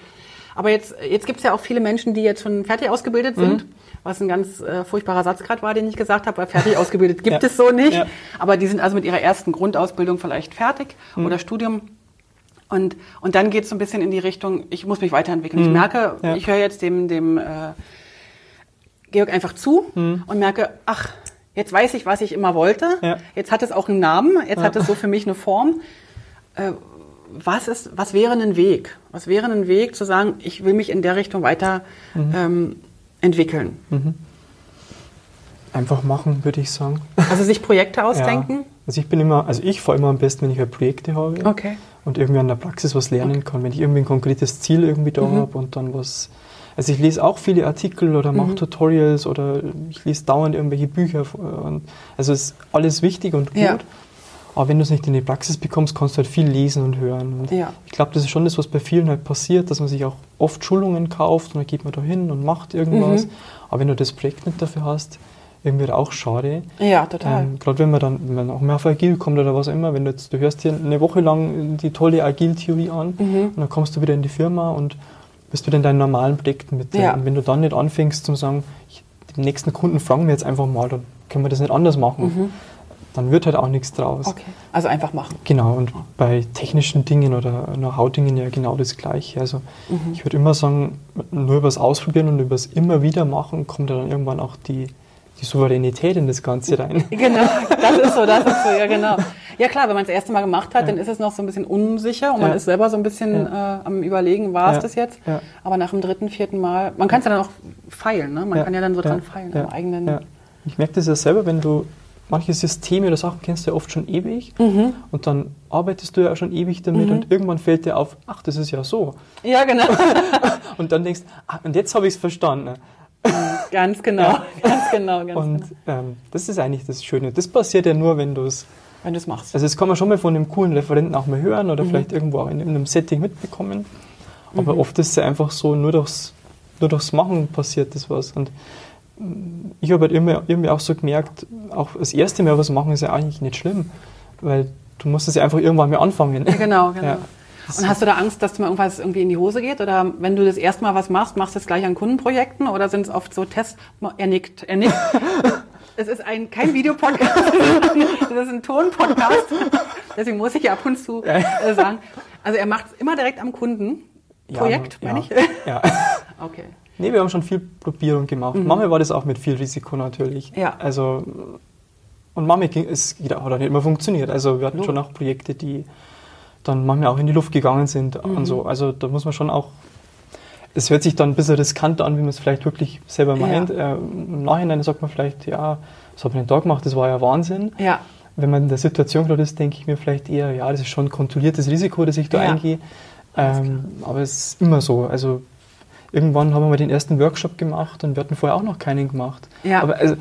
Aber jetzt, jetzt gibt es ja auch viele Menschen, die jetzt schon fertig ausgebildet Mhm. sind, was ein ganz äh, furchtbarer Satz gerade war, den ich gesagt habe, weil fertig ausgebildet gibt Ja. es so nicht. Ja. Aber die sind also mit ihrer ersten Grundausbildung vielleicht fertig Mhm. oder Studium. Und, und dann geht es so ein bisschen in die Richtung, ich muss mich weiterentwickeln. Ich merke, Mhm. Ja. ich höre jetzt dem, dem äh, Georg einfach zu Mhm. und merke, ach, jetzt weiß ich, was ich immer wollte. Ja. Jetzt hat es auch einen Namen, jetzt hat es so für mich eine Form. Äh, was, ist, was wäre ein Weg? Was wäre ein Weg zu sagen, ich will mich in der Richtung weiter Mhm. ähm, entwickeln? einfach machen, würde ich sagen. Also sich Projekte ausdenken? Ja. Also ich bin immer, also ich fahre immer am besten, wenn ich halt Projekte habe Okay. und irgendwie an der Praxis was lernen kann, wenn ich irgendwie ein konkretes Ziel irgendwie da Mhm. habe und dann was. Also ich lese auch viele Artikel oder mache Mhm. Tutorials oder ich lese dauernd irgendwelche Bücher. Und also ist alles wichtig und gut. Ja. Aber wenn du es nicht in die Praxis bekommst, kannst du halt viel lesen und hören. Und Ja. Ich glaube, das ist schon das, was bei vielen halt passiert, dass man sich auch oft Schulungen kauft und dann geht man da hin und macht irgendwas. Mhm. Aber wenn du das Projekt nicht dafür hast, irgendwie auch schade. Ja, total. Ähm, Gerade wenn man dann, wenn man auch mehr auf Agil kommt oder was auch immer, wenn du jetzt, du hörst dir eine Woche lang die tolle Agil-Theorie an Mhm. und dann kommst du wieder in die Firma und bist du in deinen normalen Projekten mit drin. Ja. Und wenn du dann nicht anfängst zu sagen, ich, den nächsten Kunden fragen wir jetzt einfach mal, dann können wir das nicht anders machen. Dann wird halt auch nichts draus. Okay. Also einfach machen. Genau, und bei technischen Dingen oder Know-how-Dingen ja genau das Gleiche. Also Mhm. ich würde immer sagen, nur übers Ausprobieren und übers immer wieder machen kommt ja dann irgendwann auch die, die Souveränität in das Ganze rein. Genau, das ist so, das ist so, ja genau. Ja klar, wenn man es das erste Mal gemacht hat, dann ist es noch so ein bisschen unsicher und man Ja. ist selber so ein bisschen äh, am überlegen, war es Ja. das jetzt? Ja. Aber nach dem dritten, vierten Mal, man kann es ja dann auch feilen, ne? Man kann ja dann so dran feilen, am eigenen. Ja. Ich merke das ja selber, wenn du manche Systeme oder Sachen kennst du ja oft schon ewig Mhm. und dann arbeitest du ja auch schon ewig damit und irgendwann fällt dir auf, ach, das ist ja so. Ja, genau. Und dann denkst ah, und jetzt habe ich es verstanden. ganz genau, ganz genau, ganz Und genau. ähm, das ist eigentlich das Schöne. Das passiert ja nur, wenn du es Wenn du es machst. Also das kann man schon mal von einem coolen Referenten auch mal hören Mhm. oder vielleicht irgendwo auch in, in einem Setting mitbekommen. Aber oft ist es ja einfach so, nur durchs, nur durchs Machen passiert das was. Und mm, ich habe halt immer, irgendwie auch so gemerkt, auch das erste Mal was machen ist ja eigentlich nicht schlimm, weil du musst es ja einfach irgendwann mal anfangen. Ja, genau, genau. Ja. Und hast du da Angst, dass mal irgendwas irgendwie in die Hose geht? Oder wenn du das erste Mal was machst, machst du es gleich an Kundenprojekten? Oder sind es oft so Tests? Er nickt, er nickt. Es ist ein, kein Videopodcast, das ist ein Tonpodcast. Deswegen muss ich ja ab und zu äh, sagen. Also er macht es immer direkt am Kunden. Ja, Projekt, ja, meine ich? Ja. Okay. Nee, wir haben schon viel Probierung gemacht. Manchmal war das auch mit viel Risiko natürlich. Mhm. Ja. Also, und manchmal ging es hat auch nicht immer funktioniert. Also wir hatten schon auch Projekte, die dann manchmal auch in die Luft gegangen sind Mhm. und so. Also da muss man schon auch. Es hört sich dann ein bisschen riskanter an, wie man es vielleicht wirklich selber Ja. meint. Äh, Im Nachhinein sagt man vielleicht, ja, das habe ich nicht da gemacht, das war ja Wahnsinn. Ja. Wenn man in der Situation gerade ist, denke ich mir vielleicht eher, ja, das ist schon ein kontrolliertes Risiko, das ich da Ja. eingehe. Ähm, aber es ist immer so. Also irgendwann haben wir mal den ersten Workshop gemacht und wir hatten vorher auch noch keinen gemacht. Ja. Aber also,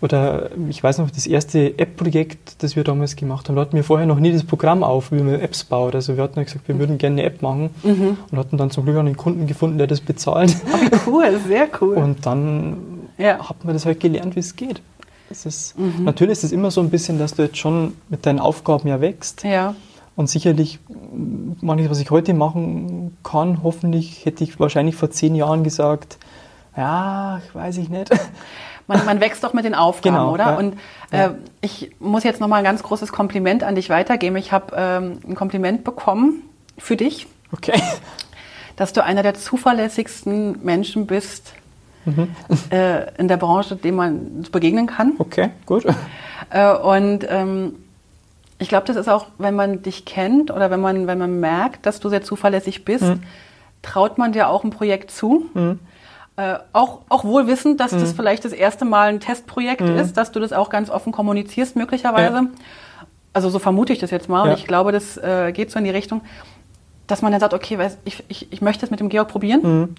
oder ich weiß noch, das erste App-Projekt, das wir damals gemacht haben, da hatten wir vorher noch nie das Programm auf, wie man Apps baut. Also wir hatten ja gesagt, wir würden gerne eine App machen Mhm. und hatten dann zum Glück auch einen Kunden gefunden, der das bezahlt. Cool, sehr cool. Und dann Ja. hat man das halt gelernt, wie es geht. Ist, Natürlich ist es immer so ein bisschen, dass du jetzt schon mit deinen Aufgaben ja wächst. ja. Und sicherlich, manches, was ich heute machen kann, hoffentlich hätte ich wahrscheinlich vor zehn Jahren gesagt, ja, weiß ich nicht. Man, man wächst doch mit den Aufgaben, Genau, oder? ja. Und äh, ich muss jetzt nochmal ein ganz großes Kompliment an dich weitergeben. Ich habe ähm, ein Kompliment bekommen für dich, Okay. dass du einer der zuverlässigsten Menschen bist Mhm. äh, in der Branche, dem man begegnen kann. Okay, gut. Äh, und ähm, ich glaube, das ist auch, wenn man dich kennt oder wenn man, wenn man merkt, dass du sehr zuverlässig bist, Mhm. traut man dir auch ein Projekt zu. Äh, auch, auch wohl wissend, dass Mhm. das vielleicht das erste Mal ein Testprojekt ist, dass du das auch ganz offen kommunizierst, möglicherweise. Ja. Also so vermute ich das jetzt mal. Ja. Und ich glaube, das äh, geht so in die Richtung, dass man dann sagt, okay, weiß, ich, ich, ich möchte es mit dem Georg probieren. Mhm.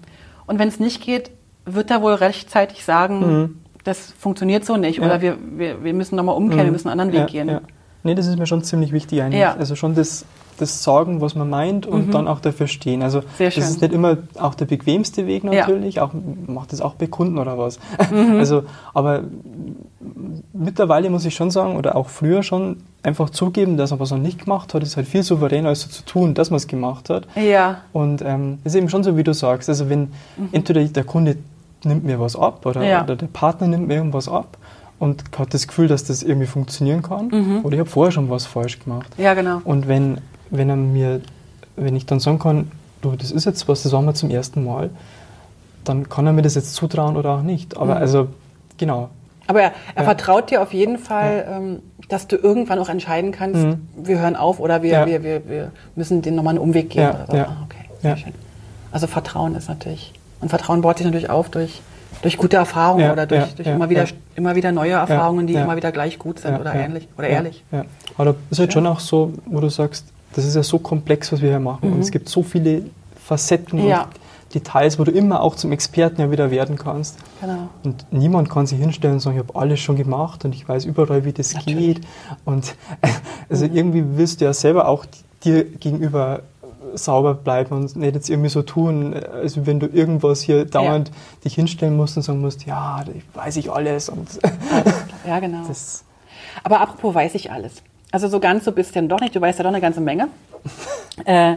Und wenn es nicht geht, wird er wohl rechtzeitig sagen, das funktioniert so nicht. Mhm. Ja. Oder wir, wir, wir müssen nochmal umkehren, wir müssen einen anderen Weg gehen. Ja. Nee, das ist mir schon ziemlich wichtig eigentlich. Ja. Also schon das, das Sagen, was man meint und dann auch dafür stehen. Also das ist nicht immer auch der bequemste Weg Ja. Mhm. natürlich. Auch, macht das auch bei Kunden oder was. Also, aber mittlerweile muss ich schon sagen, oder auch früher schon, einfach zugeben, dass man was noch nicht gemacht hat, ist halt viel souveräner, als so zu tun, dass man es gemacht hat. Ja, Und ähm, ist eben schon so, wie du sagst. Also wenn entweder der Kunde nimmt mir was ab oder, Mhm. Ja. oder der Partner nimmt mir irgendwas ab und hat das Gefühl, dass das irgendwie funktionieren kann. Oder ich habe vorher schon was falsch gemacht. ja, genau. Und wenn, wenn er mir, wenn ich dann sagen kann, du, das ist jetzt was, das machen wir zum ersten Mal, dann kann er mir das jetzt zutrauen oder auch nicht. Aber also, genau. Aber er, er Ja. vertraut dir auf jeden Fall, ähm, dass du irgendwann auch entscheiden kannst, Mhm. wir hören auf oder wir, Ja. wir, wir, wir müssen den nochmal einen Umweg gehen. Ja, oder so. ja. Ah, okay, sehr Ja. schön. Also Vertrauen ist natürlich, und Vertrauen baut sich natürlich auf durch, durch gute Erfahrungen Ja, oder durch, ja, durch ja, immer, wieder, immer wieder neue Erfahrungen, die immer wieder gleich gut sind oder ähnlich oder ehrlich. Aber da ist halt schon auch so, wo du sagst, das ist ja so komplex, was wir hier machen. Und es gibt so viele Facetten Mhm. Und Details, wo du immer auch zum Experten ja wieder werden kannst. Genau. Und niemand kann sich hinstellen und sagen, ich habe alles schon gemacht und ich weiß überall, wie das Natürlich. geht. Und also irgendwie willst du ja selber auch dir gegenüber sauber bleiben und nicht jetzt irgendwie so tun, als wenn du irgendwas hier dauernd dich hinstellen musst und sagen musst, ja, ich weiß ich alles. Und Ja, genau. das, Aber apropos weiß ich alles. Also so ganz so bist du ja doch nicht, du weißt ja doch eine ganze Menge. äh,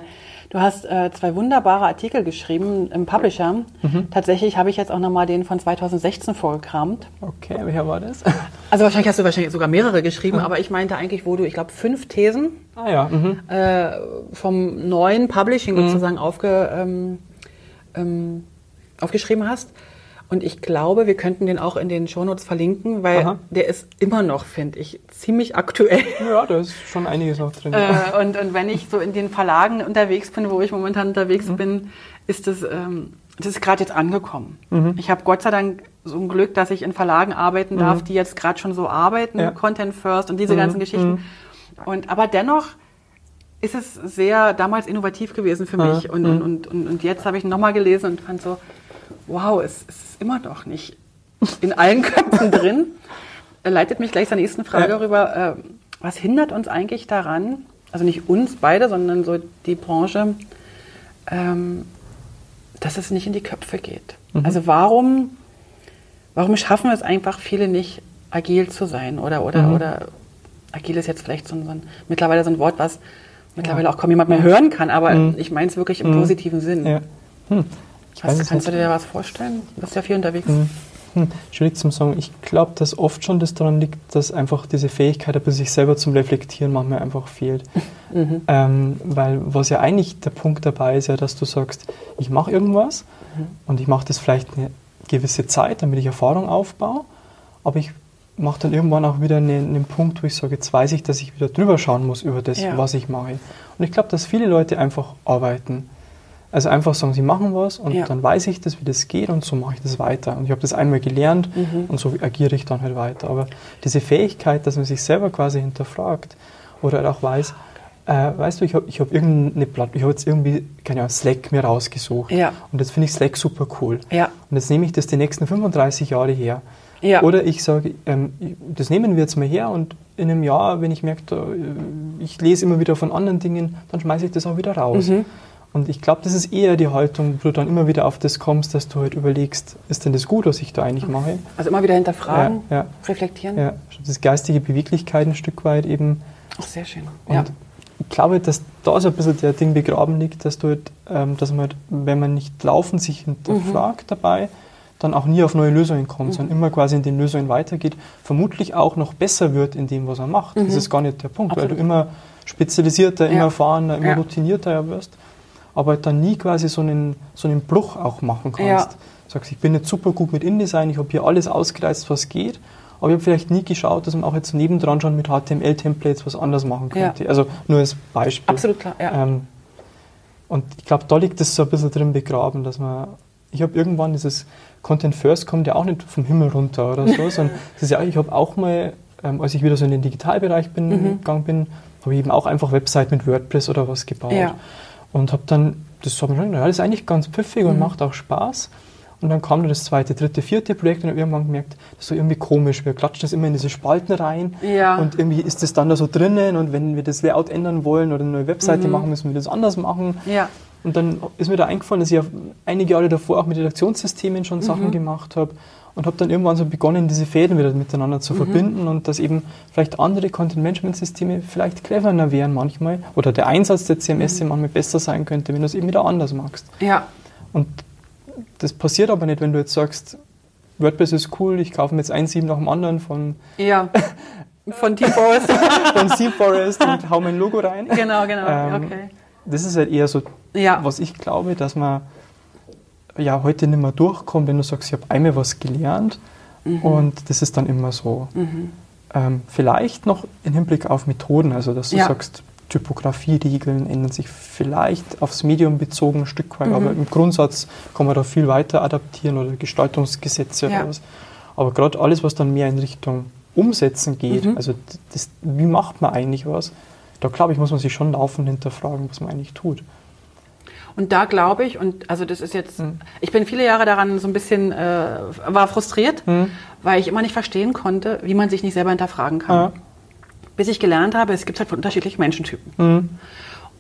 Du hast äh, zwei wunderbare Artikel geschrieben im Publisher. Mhm. Tatsächlich habe ich jetzt auch nochmal den von 2016 vorgekramt. Okay, welcher war das? Also wahrscheinlich hast du wahrscheinlich sogar mehrere geschrieben, mhm. aber ich meinte eigentlich, wo du, ich glaube, fünf Thesen ah, ja. mhm. äh, vom neuen Publishing mhm. sozusagen aufge, ähm, ähm, aufgeschrieben hast. Und ich glaube, wir könnten den auch in den Shownotes verlinken, weil Aha. der ist immer noch, finde ich, ziemlich aktuell. Ja, da ist schon einiges noch drin. Äh, und, und wenn ich so in den Verlagen unterwegs bin, wo ich momentan unterwegs mhm. bin, ist das, ähm, das ist gerade jetzt angekommen. Mhm. Ich habe Gott sei Dank so ein Glück, dass ich in Verlagen arbeiten darf, mhm. die jetzt gerade schon so arbeiten, ja. Content First und diese mhm. ganzen Geschichten. Mhm. Und aber dennoch ist es sehr damals innovativ gewesen für mich. Und, und, und, und, und jetzt habe ich nochmal gelesen und fand so, wow, es, es ist immer noch nicht in allen Köpfen drin. Leitet mich gleich zur nächsten Frage ja. rüber. Äh, was hindert uns eigentlich daran, also nicht uns beide, sondern so die Branche, ähm, dass es nicht in die Köpfe geht? Mhm. Also warum, warum schaffen es einfach viele nicht, agil zu sein? Oder, oder, mhm. oder agil ist jetzt vielleicht so ein, so ein, mittlerweile so ein Wort, was mittlerweile auch kaum jemand mehr hören kann, aber mhm. ich meine es wirklich im mhm. positiven Sinn. Ja. Hm. Was, kannst du dir da was vorstellen? Du bist ja viel unterwegs. Hm. Hm. Schwierig zum sagen. Ich glaube, dass oft schon das daran liegt, dass einfach diese Fähigkeit, aber sich selber zum Reflektieren manchmal einfach fehlt. Mhm. Ähm, weil was ja eigentlich der Punkt dabei ist, ja, dass du sagst, ich mache irgendwas mhm. und ich mache das vielleicht eine gewisse Zeit, damit ich Erfahrung aufbaue, aber ich mache dann irgendwann auch wieder einen, einen, Punkt, wo ich sage, jetzt weiß ich, dass ich wieder drüber schauen muss über das, ja. was ich mache. Und ich glaube, dass viele Leute einfach arbeiten also einfach sagen, sie machen was und ja. dann weiß ich das, wie das geht und so mache ich das weiter. Und ich habe das einmal gelernt mhm. und so agiere ich dann halt weiter. Aber diese Fähigkeit, dass man sich selber quasi hinterfragt oder halt auch weiß, äh, weißt du, ich habe ich hab irgendeine Plattform, ich habe jetzt irgendwie, keine Ahnung, Slack mir rausgesucht. Ja. Und jetzt finde ich Slack super cool. Ja. Und jetzt nehme ich das die nächsten 35 Jahre her. Ja. Oder ich sage, ähm, das nehmen wir jetzt mal her und in einem Jahr, wenn ich merke, äh, ich lese immer wieder von anderen Dingen, dann schmeiße ich das auch wieder raus. Mhm. Und ich glaube, das ist eher die Haltung, wo du dann immer wieder auf das kommst, dass du halt überlegst, ist denn das gut, was ich da eigentlich mache? Also immer wieder hinterfragen, ja, ja. reflektieren. Ja, das geistige Beweglichkeit ein Stück weit eben. Ach, sehr schön. Und ja. ich glaube, dass da so ein bisschen der Ding begraben liegt, dass du halt, ähm, dass man halt, wenn man nicht laufend sich hinterfragt mhm. dabei, dann auch nie auf neue Lösungen kommt, mhm. sondern immer quasi in den Lösungen weitergeht, vermutlich auch noch besser wird in dem, was er macht. Mhm. Das ist gar nicht der Punkt, Absolut. weil du immer spezialisierter, immer erfahrener, immer routinierter wirst aber dann nie quasi so einen, so einen Bruch auch machen kannst. Ja. Sagst, ich bin jetzt super gut mit InDesign, ich habe hier alles ausgereizt, was geht, aber ich habe vielleicht nie geschaut, dass man auch jetzt nebendran schon mit HTML-Templates was anders machen könnte. Ja. Also nur als Beispiel. Absolut klar, ja. Ähm, und ich glaube, da liegt es so ein bisschen drin begraben, dass man, ich habe irgendwann dieses Content First kommt ja auch nicht vom Himmel runter oder so, sondern das ist ja, ich habe auch mal, ähm, als ich wieder so in den Digitalbereich bin, mhm. gegangen bin, habe ich eben auch einfach Website mit WordPress oder was gebaut. Ja. Und habe dann, das hat mir schon, ja, das ist eigentlich ganz pfiffig mhm. und macht auch Spaß. Und dann kam dann das zweite, dritte, vierte Projekt und habe irgendwann gemerkt, das ist so irgendwie komisch. Wir klatschen das immer in diese Spalten rein ja. und irgendwie ist das dann da so drinnen und wenn wir das Layout ändern wollen oder eine neue Webseite mhm. machen, müssen wir das anders machen. Ja. Und dann ist mir da eingefallen, dass ich einige Jahre davor auch mit Redaktionssystemen schon mhm. Sachen gemacht habe und habe dann irgendwann so begonnen, diese Fäden wieder miteinander zu mhm. verbinden und dass eben vielleicht andere Content-Management-Systeme vielleicht cleverer wären manchmal oder der Einsatz der CMS mhm. manchmal besser sein könnte, wenn du es eben wieder anders machst. Ja. Und das passiert aber nicht, wenn du jetzt sagst, WordPress ist cool, ich kaufe mir jetzt ein Sieben nach dem anderen von... Ja. Von Team Forest. von Team Forest und hau mein Logo rein. Genau, genau, ähm, okay. Das ist halt eher so, ja. was ich glaube, dass man ja heute nicht mehr durchkommt, wenn du sagst, ich habe einmal was gelernt mhm. und das ist dann immer so. Mhm. Ähm, vielleicht noch im Hinblick auf Methoden, also dass du ja. sagst, Typografie-Regeln ändern sich vielleicht aufs Medium bezogen ein Stück weit, mhm. aber im Grundsatz kann man da viel weiter adaptieren oder Gestaltungsgesetze ja. oder was. Aber gerade alles, was dann mehr in Richtung Umsetzen geht, mhm. also das, wie macht man eigentlich was, da glaube ich, muss man sich schon laufend hinterfragen, was man eigentlich tut. Und da glaube ich, und also das ist jetzt, mhm. ich bin viele Jahre daran so ein bisschen, äh, war frustriert, mhm. weil ich immer nicht verstehen konnte, wie man sich nicht selber hinterfragen kann. Ja. Bis ich gelernt habe, es gibt halt unterschiedliche Menschentypen. Mhm.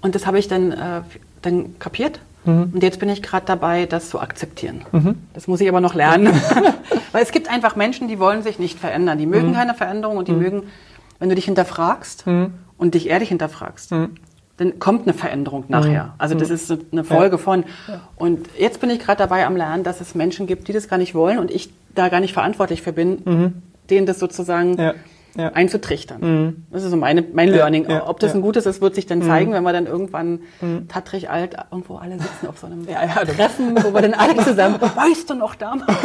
Und das habe ich dann, äh, dann kapiert. Mhm. Und jetzt bin ich gerade dabei, das zu akzeptieren. Mhm. Das muss ich aber noch lernen. weil es gibt einfach Menschen, die wollen sich nicht verändern. Die mögen mhm. keine Veränderung und die mögen, wenn du dich hinterfragst und dich ehrlich hinterfragst, dann kommt eine Veränderung nachher. Also das ist eine Folge von. Und jetzt bin ich gerade dabei am Lernen, dass es Menschen gibt, die das gar nicht wollen und ich da gar nicht verantwortlich für bin, denen das sozusagen Ja. Ja. einzutrichtern. Das ist so meine, mein Learning. ja, Ob das ein gutes ist, wird sich dann zeigen, wenn wir dann irgendwann tattrig alt irgendwo alle sitzen auf so einem Treffen, wo wir dann alle zusammen, weißt du noch damals?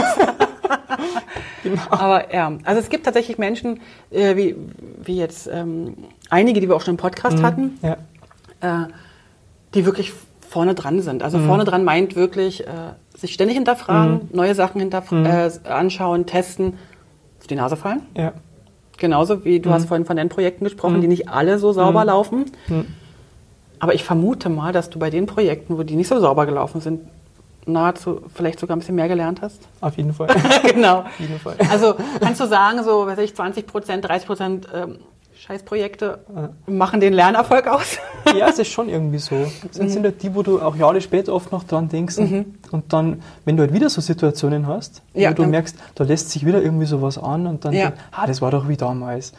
Genau. Aber ja, also es gibt tatsächlich Menschen, äh, wie, wie jetzt ähm, einige, die wir auch schon im Podcast hatten. Äh, die wirklich vorne dran sind. Mhm. Also vorne dran meint wirklich äh, sich ständig hinterfragen, Mhm. neue Sachen hinterfragen, äh, anschauen, testen, auf die Nase fallen. Ja. Genauso wie du Mhm. hast vorhin von den Projekten gesprochen, die nicht alle so sauber laufen. Mhm. Aber ich vermute mal, dass du bei den Projekten, wo die nicht so sauber gelaufen sind, nahezu vielleicht sogar ein bisschen mehr gelernt hast. Auf jeden Fall. genau. Auf jeden Fall. Also kannst du sagen, so weiß ich, 20 Prozent, 30 Prozent ähm, Scheißprojekte machen den Lernerfolg aus? Ja, es ist schon irgendwie so. Das Mhm. sind halt die, wo du auch Jahre später oft noch dran denkst. Und dann, wenn du halt wieder so Situationen hast, Ja, wo du dann- merkst, da lässt sich wieder irgendwie sowas an und dann Ja. denkst, ah, das war doch wie damals.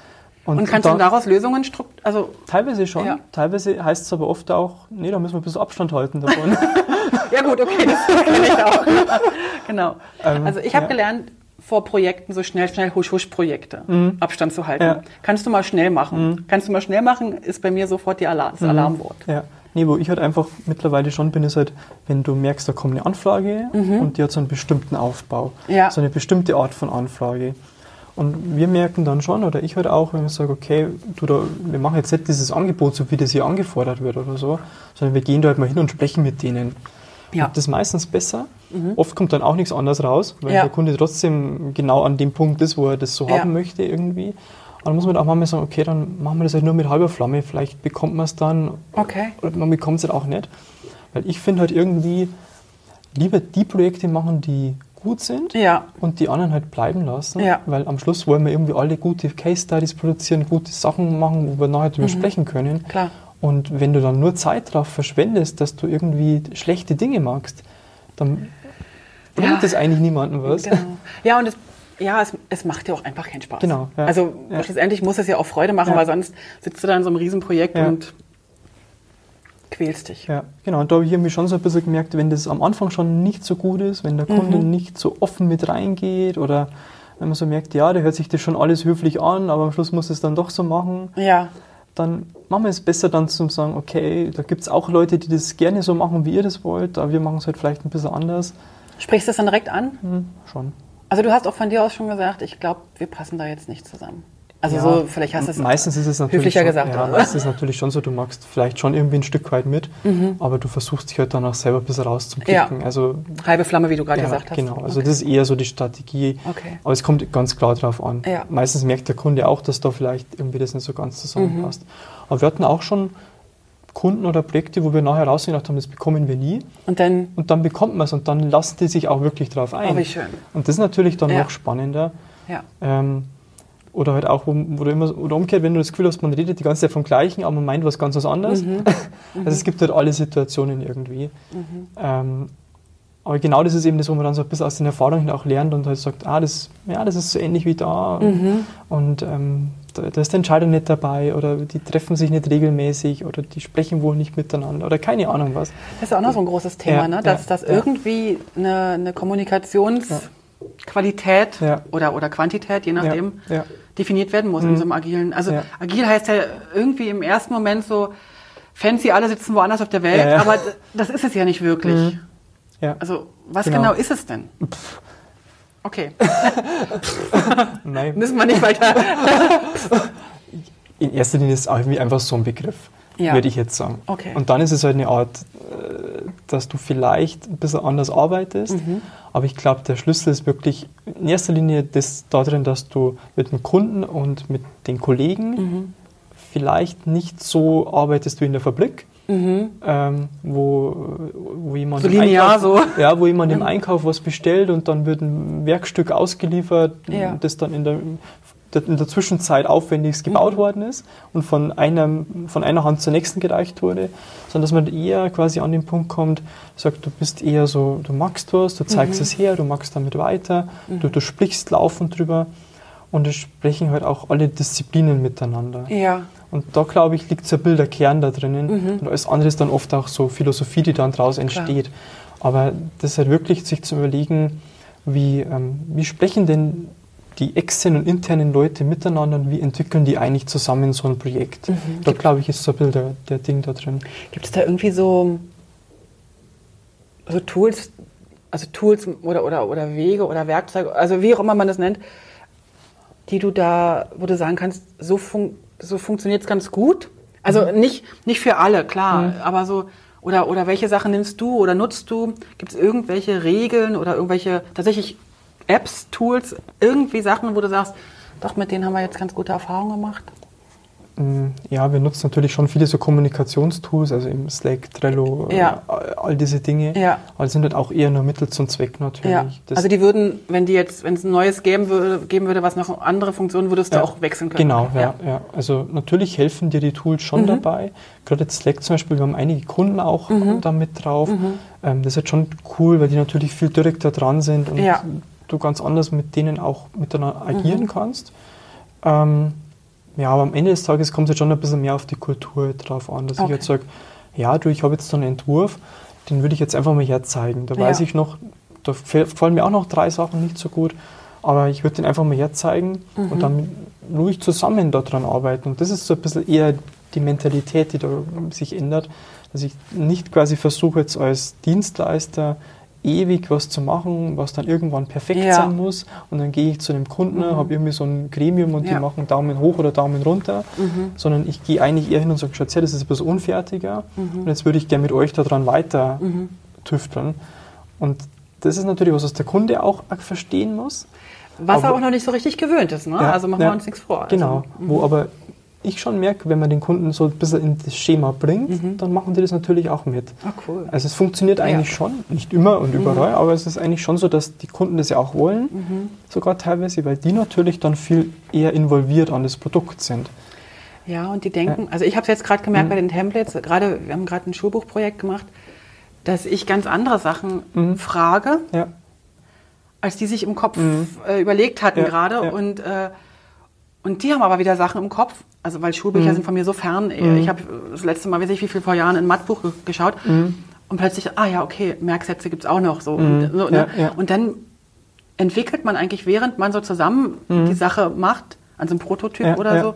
Und kannst du daraus Lösungen strukt also Teilweise schon. Ja. Teilweise heißt es aber oft auch, nee, da müssen wir ein bisschen Abstand halten davon. Ja gut, okay, das kenne ich auch. genau. Ähm, also ich habe ja. gelernt, vor Projekten so schnell, schnell Husch-Husch-Projekte Abstand zu halten. Mhm. Ja. Kannst du mal schnell machen. Kannst du mal schnell machen, ist bei mir sofort die Alarm, Mhm. das Alarmwort. Ja. Nee, wo ich halt einfach mittlerweile schon bin, ist halt, wenn du merkst, da kommt eine Anfrage und die hat so einen bestimmten Aufbau, Mhm. Ja. so eine bestimmte Art von Anfrage. Und wir merken dann schon, oder ich halt auch, wenn ich sage, okay, du da, wir machen jetzt nicht dieses Angebot, so wie das hier angefordert wird oder so, sondern wir gehen da halt mal hin und sprechen mit denen. Ja. Das ist meistens besser. Oft kommt dann auch nichts anderes raus, weil Mhm. Ja. der Kunde trotzdem genau an dem Punkt ist, wo er das so Ja. haben möchte irgendwie. Und dann muss man auch manchmal sagen, okay, dann machen wir das halt nur mit halber Flamme, vielleicht bekommt man es dann Okay. oder man bekommt es halt auch nicht. Weil ich finde halt irgendwie lieber die Projekte machen, die gut sind Ja. und die anderen halt bleiben lassen. Ja. Weil am Schluss wollen wir irgendwie alle gute Case Studies produzieren, gute Sachen machen, wo wir nachher drüber sprechen können. Mhm. Klar. Und wenn du dann nur Zeit darauf verschwendest, dass du irgendwie schlechte Dinge magst, dann bringt Ja. das eigentlich niemandem was. Genau. Ja, und es, ja, es, es macht dir auch einfach keinen Spaß. Genau, ja. Also Ja. schlussendlich muss es ja auch Freude machen, weil sonst sitzt du da in so einem Riesenprojekt und quälst dich. Ja, genau. Und da habe ich irgendwie schon so ein bisschen gemerkt, wenn das am Anfang schon nicht so gut ist, wenn der Kunde Mhm. nicht so offen mit reingeht oder wenn man so merkt, ja, der hört sich das schon alles höflich an, aber am Schluss muss es dann doch so machen, Ja. Dann machen wir es besser dann zu sagen, okay, da gibt es auch Leute, die das gerne so machen, wie ihr das wollt, aber wir machen es halt vielleicht ein bisschen anders. Sprichst du das dann direkt an? Hm, schon. Also du hast auch von dir aus schon gesagt, ich glaube, wir passen da jetzt nicht zusammen. Also Ja, so, vielleicht hast du es Meistens ist es natürlich höflicher schon, gesagt. Ja, meistens ist es natürlich schon so, du magst vielleicht schon irgendwie ein Stück weit mit, Mhm. aber du versuchst dich halt dann auch selber ein bisschen rauszupicken. Ja. Also Halbe Flamme, wie du gerade Ja, gesagt hast. genau. Also Okay. das ist eher so die Strategie. Okay. Aber es kommt ganz klar drauf an. Ja. Meistens merkt der Kunde auch, dass da vielleicht irgendwie das nicht so ganz zusammenpasst. Mhm. Aber wir hatten auch schon Kunden oder Projekte, wo wir nachher rausgedacht haben, das bekommen wir nie. Und dann, Und dann bekommt man es und dann lassen die sich auch wirklich drauf ein. oh, wie schön. Und das ist natürlich dann noch spannender. Ja. Ähm, oder halt auch, wo, wo du immer, oder umgekehrt, wenn du das Gefühl hast, man redet die ganze Zeit vom Gleichen, aber man meint was ganz was anderes. Mhm. Also es gibt halt alle Situationen irgendwie. Ähm, aber genau das ist eben das, wo man dann so ein bisschen aus den Erfahrungen auch lernt und halt sagt, ah, das, ja, das ist so ähnlich wie da. Mhm. Und ähm, da, da ist der Entscheider nicht dabei oder die treffen sich nicht regelmäßig oder die sprechen wohl nicht miteinander oder keine Ahnung was. Das ist auch noch so ein großes Thema, Ja, ne? dass, ja, dass irgendwie eine, eine Kommunikationsqualität Ja. oder, oder Quantität, je nachdem. Definiert werden muss in so einem agilen. Also Ja. agil heißt ja irgendwie im ersten Moment so, fancy, alle sitzen woanders auf der Welt, Ja, aber das ist es ja nicht wirklich. ja. Also was Genau. genau. ist es denn? Okay, Nein. müssen wir nicht weiter. In erster Linie ist es auch irgendwie einfach so ein Begriff, Ja. würde ich jetzt sagen. Okay. Und dann ist es halt eine Art, äh, dass du vielleicht ein bisschen anders arbeitest. Mhm. Aber ich glaube, der Schlüssel ist wirklich in erster Linie das darin, dass du mit dem Kunden und mit den Kollegen Mhm. vielleicht nicht so arbeitest wie in der Fabrik. Ähm, wo, wo jemand So im Einkauf, so. ja, wo jemand im Einkauf was bestellt und dann wird ein Werkstück ausgeliefert, Ja. das dann in der, in der Zwischenzeit aufwendigst gebaut worden ist und von, einem, von einer Hand zur nächsten gereicht wurde, sondern dass man eher quasi an den Punkt kommt, sagt, du bist eher so, du magst was, du zeigst es her, du magst damit weiter, du, du sprichst laufend drüber und es sprechen halt auch alle Disziplinen miteinander. Ja. Und da, glaube ich, liegt so ein bilder Kern da drinnen. Mhm. Und alles andere ist dann oft auch so Philosophie, die dann daraus entsteht. Aber das halt wirklich, sich zu überlegen, wie, ähm, wie sprechen denn die externen und internen Leute miteinander und wie entwickeln die eigentlich zusammen so ein Projekt. Mhm. Da, glaube ich, ist so ein bisschen der, der Ding da drin. Gibt es da irgendwie so, so Tools, also Tools oder, oder, oder Wege oder Werkzeuge, also wie auch immer man das nennt, die du da, wo du sagen kannst, so, fun so funktioniert es ganz gut? Also Mhm. nicht, nicht für alle, klar, aber so, oder, oder welche Sachen nimmst du oder nutzt du? Gibt es irgendwelche Regeln oder irgendwelche tatsächlich Apps, Tools, irgendwie Sachen, wo du sagst, doch, mit denen haben wir jetzt ganz gute Erfahrungen gemacht? Mm, Ja, wir nutzen natürlich schon viele so Kommunikationstools, also im Slack, Trello, Ja. äh, all diese Dinge. Ja. Aber sind halt auch eher nur Mittel zum Zweck natürlich. Ja. Also die würden, wenn die jetzt, wenn es ein neues geben würde, geben würde, was noch andere Funktionen, würdest du Ja. auch wechseln können. Genau, ja, ja. Also natürlich helfen dir die Tools Mhm. schon dabei. Gerade jetzt Slack zum Beispiel, wir haben einige Kunden auch Mhm. da mit drauf. Ähm, das ist halt schon cool, weil die natürlich viel direkter dran sind und Ja. Du ganz anders mit denen auch miteinander Mhm. agieren kannst. Ähm, ja, aber am Ende des Tages kommt es jetzt schon ein bisschen mehr auf die Kultur drauf an, dass Okay. ich jetzt sage, ja, du, ich habe jetzt so einen Entwurf, den würde ich jetzt einfach mal herzeigen. Da Ja. weiß ich noch, da gefallen mir auch noch drei Sachen nicht so gut, aber ich würde den einfach mal herzeigen Mhm. und dann ruhig zusammen daran arbeiten. Und das ist so ein bisschen eher die Mentalität, die da sich ändert, dass ich nicht quasi versuche, jetzt als Dienstleister ewig was zu machen, was dann irgendwann perfekt Ja. sein muss. Und dann gehe ich zu einem Kunden, habe irgendwie so ein Gremium und Ja. die machen Daumen hoch oder Daumen runter, Mhm. sondern ich gehe eigentlich eher hin und sage, Schatz, das ist bisschen unfertiger und jetzt würde ich gerne mit euch daran weiter Mhm. tüfteln. Und das ist natürlich was, was der Kunde auch verstehen muss. Was er Aber- auch noch nicht so richtig gewöhnt ist, ne? Ja, also machen wir uns nichts vor. Genau, Also, wo aber ich schon merke, wenn man den Kunden so ein bisschen in das Schema bringt, dann machen die das natürlich auch mit. Ah, cool. Also es funktioniert eigentlich Ja. schon, nicht immer und überall, aber es ist eigentlich schon so, dass die Kunden das ja auch wollen, Mhm. sogar teilweise, weil die natürlich dann viel eher involviert an das Produkt sind. Ja, und die denken, also ich habe es jetzt gerade gemerkt Mhm. bei den Templates, gerade, wir haben gerade ein Schulbuchprojekt gemacht, dass ich ganz andere Sachen Mhm. frage, Ja, als die sich im Kopf äh, überlegt hatten Ja, gerade. Und, äh, und die haben aber wieder Sachen im Kopf. Also weil Schulbücher Mhm. sind von mir so fern. Ich habe das letzte Mal, weiß ich wie viel vor Jahren, ein Mathbuch ge geschaut. Mhm. Und plötzlich, ah ja, okay, Merksätze gibt's auch noch. So, und, so ne? Ja, ja. und dann entwickelt man eigentlich, während man so zusammen die Sache macht, an so einem Prototyp Ja, oder so,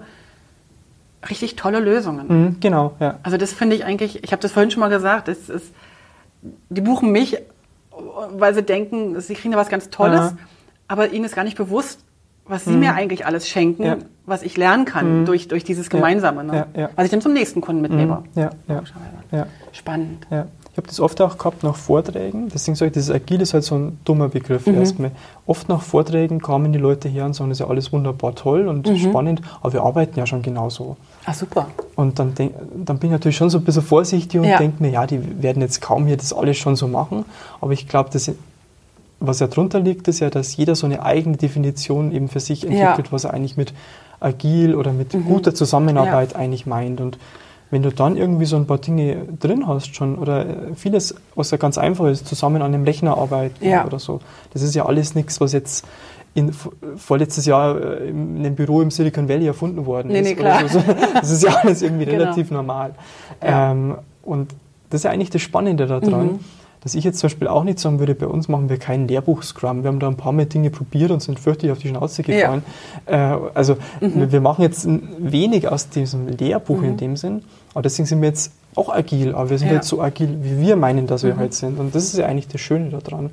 richtig tolle Lösungen. mhm, genau, ja. Also das finde ich eigentlich, ich habe das vorhin schon mal gesagt, es ist, die buchen mich, weil sie denken, sie kriegen da was ganz Tolles, aber ihnen ist gar nicht bewusst, was sie mir eigentlich alles schenken, Ja. was ich lernen kann durch, durch dieses Gemeinsame, ne? Ja, ja. was ich dann zum nächsten Kunden mitnehme. Mhm, ja, ja. Spannend. Ich habe das oft auch gehabt nach Vorträgen. Deswegen sage ich, dieses Agil ist halt so ein dummer Begriff Mhm. erstmal. Oft nach Vorträgen kamen die Leute her und sagen, das ist ja alles wunderbar toll und Mhm. spannend, aber wir arbeiten ja schon genauso. Ah, super. Und dann, denk, dann bin ich natürlich schon so ein bisschen vorsichtig und denke mir, ja, die werden jetzt kaum hier das alles schon so machen. Aber ich glaube, das was ja drunter liegt, ist ja, dass jeder so eine eigene Definition eben für sich entwickelt, was er eigentlich mit agil oder mit Mhm. guter Zusammenarbeit eigentlich meint. Und wenn du dann irgendwie so ein paar Dinge drin hast schon oder äh, vieles, was ja ganz einfach ist, zusammen an einem Rechner arbeiten Ja. oder so, das ist ja alles nichts, was jetzt in, vorletztes Jahr äh, in einem Büro im Silicon Valley erfunden worden Nee, ist. nee, klar. So. Das ist ja alles irgendwie Genau. relativ normal. Ja. Ähm, und das ist ja eigentlich das Spannende daran, Mhm. Dass ich jetzt zum Beispiel auch nicht sagen würde, bei uns machen wir kein Lehrbuch-Scrum. Wir haben da ein paar Mal Dinge probiert und sind fürchterlich auf die Schnauze gefallen. Äh, also wir, wir machen jetzt wenig aus diesem Lehrbuch in dem Sinn, aber deswegen sind wir jetzt auch agil, aber wir sind Ja. jetzt so agil, wie wir meinen, dass wir halt sind. Und das ist ja eigentlich das Schöne daran,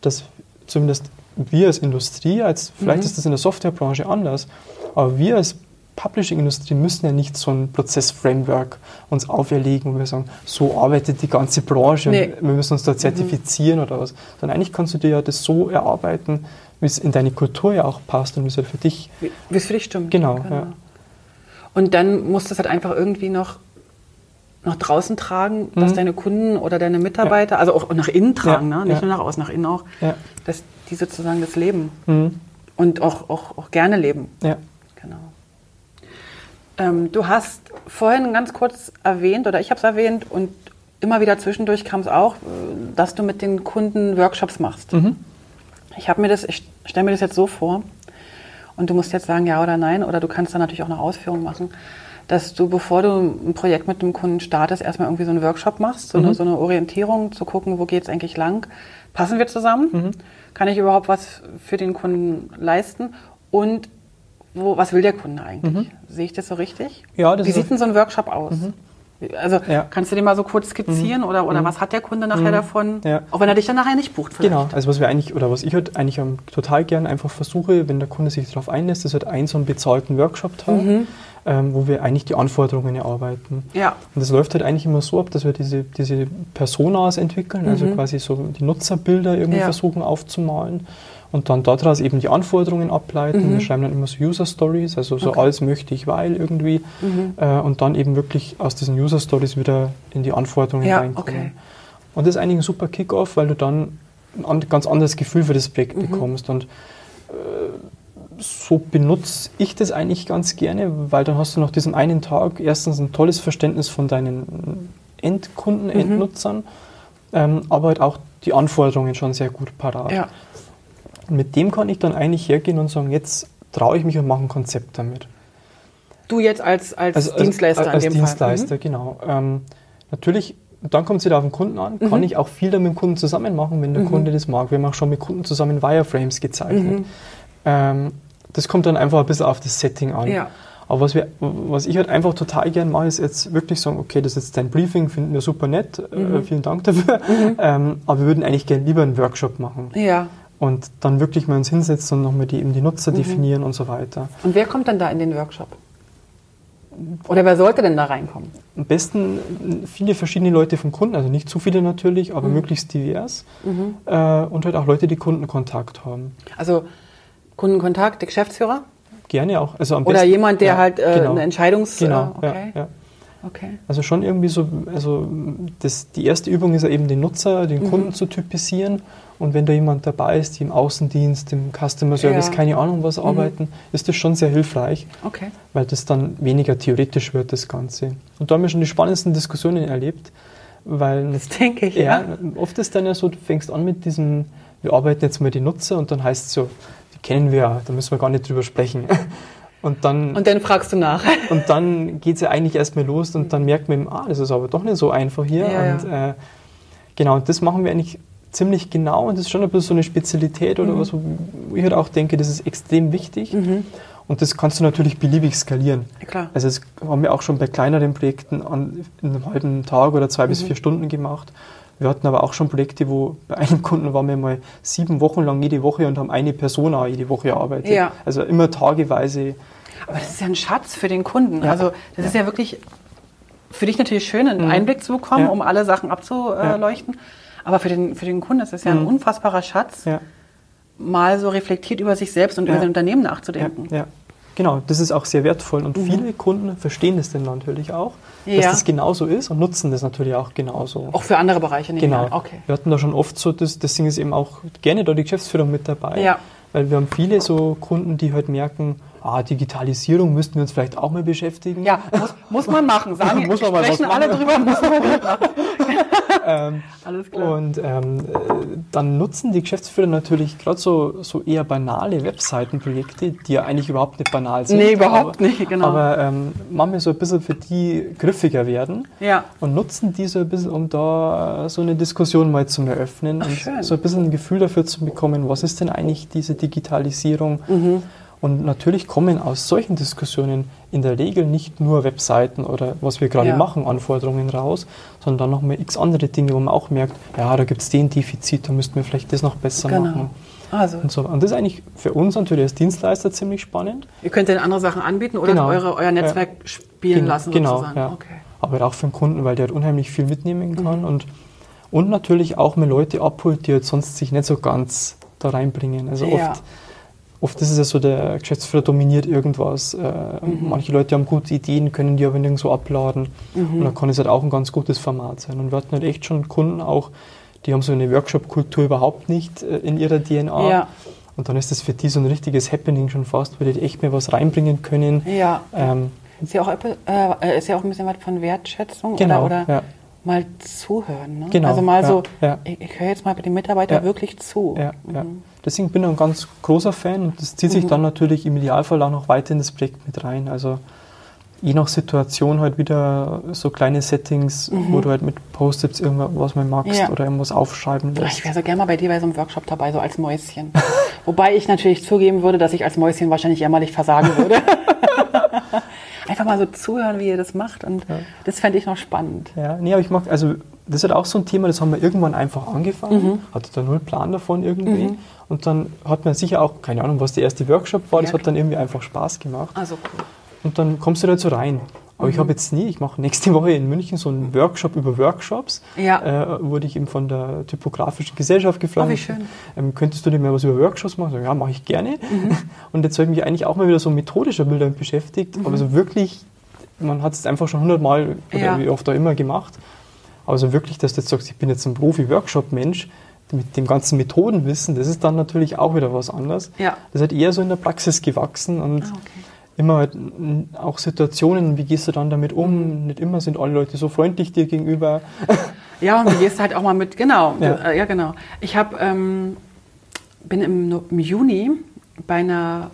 dass zumindest wir als Industrie, als, vielleicht ist das in der Softwarebranche anders, aber wir als Publishing-Industrie müssen ja nicht so ein Prozess-Framework uns auferlegen, wo wir sagen, so arbeitet die ganze Branche Nee. und wir müssen uns da zertifizieren oder was. Sondern eigentlich kannst du dir ja das so erarbeiten, wie es in deine Kultur ja auch passt und wie es halt für dich. Wie es für dich stimmt. Genau, ja. Und dann musst du es halt einfach irgendwie noch nach draußen tragen, dass Mhm. deine Kunden oder deine Mitarbeiter, also auch nach innen tragen, Ja, ne? nicht ja. nur nach außen, nach innen auch, Ja. dass die sozusagen das leben Mhm. und auch, auch, auch gerne leben. Ja. Ähm, du hast vorhin ganz kurz erwähnt, oder ich habe es erwähnt, und immer wieder zwischendurch kam es auch, dass du mit den Kunden Workshops machst. Mhm. Ich habe mir das, ich stelle mir das jetzt so vor, und du musst jetzt sagen ja oder nein oder du kannst dann natürlich auch eine Ausführung machen, dass du, bevor du ein Projekt mit einem Kunden startest, erstmal irgendwie so einen Workshop machst, so, mhm. eine, so eine, Orientierung, zu gucken, wo geht es eigentlich lang, passen wir zusammen, mhm. kann ich überhaupt was für den Kunden leisten und wo, was will der Kunde eigentlich? Mhm. Sehe ich das so richtig? Ja, das Wie sieht denn so ein Workshop aus? Mhm. Also ja. kannst du den mal so kurz skizzieren mhm. oder, oder mhm. was hat der Kunde nachher mhm. davon? Ja. Auch wenn er dich dann nachher nicht bucht vielleicht. Genau, also was wir eigentlich, oder was ich halt eigentlich total gern einfach versuche, wenn der Kunde sich darauf einlässt, ist halt einen so einen bezahlten Workshop haben, mhm. Ähm, wo wir eigentlich die Anforderungen erarbeiten. Ja. Und das läuft halt eigentlich immer so ab, dass wir diese, diese Personas entwickeln, also mhm. quasi so die Nutzerbilder irgendwie ja. versuchen aufzumalen und dann daraus eben die Anforderungen ableiten. Mhm. Wir schreiben dann immer so User Stories, also so okay. alles möchte ich, weil irgendwie. Mhm. Äh, und dann eben wirklich aus diesen User Stories wieder in die Anforderungen ja, reinkommen. Okay. Und das ist eigentlich ein super Kickoff, weil du dann ein ganz anderes Gefühl für das Projekt mhm. bekommst. Und äh, so benutze ich das eigentlich ganz gerne, weil dann hast du nach diesem einen Tag erstens ein tolles Verständnis von deinen Endkunden, mhm. Endnutzern, ähm, aber halt auch die Anforderungen schon sehr gut parat. Ja. Mit dem kann ich dann eigentlich hergehen und sagen, jetzt traue ich mich und mache ein Konzept damit. Du jetzt als, als, also, Dienstleister als, als, als Dienstleister, mhm. genau. Ähm, natürlich, dann kommt es wieder auf den Kunden an, mhm. kann ich auch viel mit dem Kunden zusammen machen, wenn der mhm. Kunde das mag. Wir haben auch schon mit Kunden zusammen Wireframes gezeichnet. Mhm. Ähm, das kommt dann einfach ein bisschen auf das Setting an. Ja. Aber was, wir, was ich halt einfach total gern mache, ist jetzt wirklich sagen, okay, das ist jetzt dein Briefing, finden wir super nett, äh, mhm. vielen Dank dafür. Mhm. Ähm, aber wir würden eigentlich gerne lieber einen Workshop machen. Ja und dann wirklich mal uns hinsetzen und nochmal die, eben die Nutzer mhm. definieren und so weiter. Und wer kommt dann da in den Workshop? Oder wer sollte denn da reinkommen? Am besten viele verschiedene Leute vom Kunden, also nicht zu viele natürlich, aber mhm. möglichst divers. Mhm. Äh, und halt auch Leute, die Kundenkontakt haben. Also Kundenkontakt, der Geschäftsführer? Gerne auch. Also Oder besten, jemand, der ja, halt äh, genau. eine Entscheidungs... Genau, äh, okay. ja, ja. Okay. Also schon irgendwie so, also das, die erste Übung ist ja eben den Nutzer, den mhm. Kunden zu typisieren und wenn da jemand dabei ist, die im Außendienst, im Customer Service, ja. keine Ahnung was mhm. arbeiten, ist das schon sehr hilfreich, okay. weil das dann weniger theoretisch wird, das Ganze. Und da haben wir schon die spannendsten Diskussionen erlebt, weil... Das denke ich, ja. ja. Oft ist dann ja so, du fängst an mit diesem, wir arbeiten jetzt mal die Nutzer und dann heißt es so, die kennen wir ja, da müssen wir gar nicht drüber sprechen. Und dann, und dann fragst du nach. Und dann geht es ja eigentlich erst mal los und dann merkt man, ah, das ist aber doch nicht so einfach hier. Ja, und ja. Äh, genau, und das machen wir eigentlich ziemlich genau und das ist schon ein bisschen so eine Spezialität oder mhm. was, wo ich halt auch denke, das ist extrem wichtig. Mhm. Und das kannst du natürlich beliebig skalieren. Klar. Also das haben wir auch schon bei kleineren Projekten an, in einem halben Tag oder zwei mhm. bis vier Stunden gemacht. Wir hatten aber auch schon Projekte, wo bei einem Kunden waren wir mal sieben Wochen lang jede Woche und haben eine Person jede Woche gearbeitet. Ja. Also immer tageweise. Aber das ist ja ein Schatz für den Kunden. Ja. Also das ja. ist ja wirklich für dich natürlich schön, einen mhm. Einblick zu bekommen, um alle Sachen abzuleuchten. Aber für den, für den Kunden ist das ja ein mhm. unfassbarer Schatz, mal so reflektiert über sich selbst und über sein Unternehmen nachzudenken. Ja. Genau, das ist auch sehr wertvoll. Und mhm. viele Kunden verstehen das dann natürlich auch, dass das genauso ist und nutzen das natürlich auch genauso. Auch für andere Bereiche nicht. Genau. Okay. Wir hatten da schon oft so, das, deswegen ist eben auch gerne da die Geschäftsführung mit dabei. Ja. Weil wir haben viele so Kunden, die halt merken, ah, Digitalisierung müssten wir uns vielleicht auch mal beschäftigen. Ja, muss, muss man machen, sagen muss man mal sprechen alle drüber, muss man mal machen. Ähm, Alles klar. Und ähm, dann nutzen die Geschäftsführer natürlich gerade so, so eher banale Webseitenprojekte, die ja eigentlich überhaupt nicht banal sind. Nee, überhaupt aber, nicht, genau. Aber ähm, manchmal so ein bisschen für die griffiger werden ja. und nutzen die so ein bisschen, um da so eine Diskussion mal zu eröffnen Ach, und schön. so ein bisschen ein Gefühl dafür zu bekommen, was ist denn eigentlich diese Digitalisierung? Mhm und natürlich kommen aus solchen Diskussionen in der Regel nicht nur Webseiten oder was wir gerade ja. machen, Anforderungen raus, sondern dann nochmal x andere Dinge, wo man auch merkt, ja, da gibt es den Defizit, da müssten wir vielleicht das noch besser genau. machen. Also. Und, so. und das ist eigentlich für uns natürlich als Dienstleister ziemlich spannend. Ihr könnt dann andere Sachen anbieten oder genau. eure, euer Netzwerk ja. spielen Gen lassen genau, sozusagen. Ja. Okay. Aber auch für den Kunden, weil der halt unheimlich viel mitnehmen kann mhm. und, und natürlich auch mit Leute abholt, die halt sonst sich nicht so ganz da reinbringen. Also oft oft ist es ja so, der Geschäftsführer dominiert irgendwas. Äh, mhm. Manche Leute haben gute Ideen, können die aber nirgendwo abladen. Mhm. Und dann kann es halt auch ein ganz gutes Format sein. Und wir hatten halt echt schon Kunden auch, die haben so eine Workshop-Kultur überhaupt nicht äh, in ihrer DNA. Ja. Und dann ist das für die so ein richtiges Happening schon fast, weil die echt mehr was reinbringen können. Ja. Ähm, ist, ja auch, äh, ist ja auch ein bisschen was von Wertschätzung genau, oder, oder ja. Mal zuhören. Ne? Genau, Also mal ja, so, ja. ich, ich höre jetzt mal dem Mitarbeiter Ja. wirklich zu. Ja, ja. Mhm. Deswegen bin ich ein ganz großer Fan und das zieht sich dann natürlich im Idealfall auch noch weiter in das Projekt mit rein. Also je nach Situation halt wieder so kleine Settings, wo du halt mit Post-its irgendwas mal magst Mhm. Oder irgendwas aufschreiben lässt. Ich wäre so gerne mal bei dir bei so einem Workshop dabei, so als Mäuschen. Wobei ich natürlich zugeben würde, dass ich als Mäuschen wahrscheinlich jämmerlich versagen würde. Einfach mal so zuhören, wie ihr das macht. Und das fände ich noch spannend. Ja, nee, aber ich mag, also das ist auch so ein Thema, das haben wir irgendwann einfach angefangen, Mhm. hatte da null Plan davon irgendwie. Und dann hat man sicher auch, keine Ahnung, was der erste Workshop war, das Ja, hat dann irgendwie einfach Spaß gemacht. Also cool. Und dann kommst du da so rein. Aber Mhm. ich habe jetzt nie, ich mache nächste Woche in München so einen Workshop über Workshops. Ja. Äh, wurde ich eben von der Typografischen Gesellschaft gefragt. Oh, wie schön. Ähm, könntest du dir mal was über Workshops machen? So, ja, mache ich gerne. Mhm. Und jetzt habe ich mich eigentlich auch mal wieder so methodischer Bild damit beschäftigt. Aber so wirklich, man hat es einfach schon hundertmal oder Mhm. Ja. wie oft auch immer gemacht. Aber so wirklich, dass du jetzt sagst, ich bin jetzt ein Profi-Workshop-Mensch, mit dem ganzen Methodenwissen, das ist dann natürlich auch wieder was anderes. Ja. Das ist halt eher so in der Praxis gewachsen und Ah, okay. Immer halt auch Situationen, wie gehst du dann damit um? Nicht immer sind alle Leute so freundlich dir gegenüber. Ja, und du gehst halt auch mal mit, genau. Ja. Ja, äh, ja genau. Ich hab, ähm, bin im, im Juni bei einer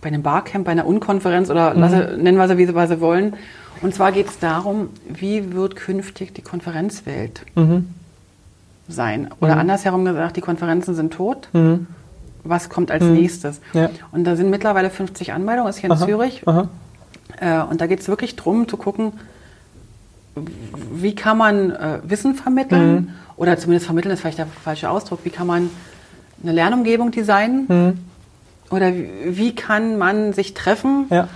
bei einem Barcamp, bei einer Unkonferenz oder lasse, nennen wir sie, wie sie, wollen. Und zwar geht es darum, wie wird künftig die Konferenzwelt Mhm. sein? Oder andersherum gesagt, die Konferenzen sind tot. Mhm. Was kommt als nächstes? Ja. Und da sind mittlerweile 50 Anmeldungen, ist hier in Aha, Zürich. Aha. Äh, und da geht es wirklich darum, zu gucken, wie kann man äh, Wissen vermitteln, Mhm. oder zumindest vermitteln ist vielleicht der falsche Ausdruck, wie kann man eine Lernumgebung designen, Mhm. oder wie, wie kann man sich treffen Ja.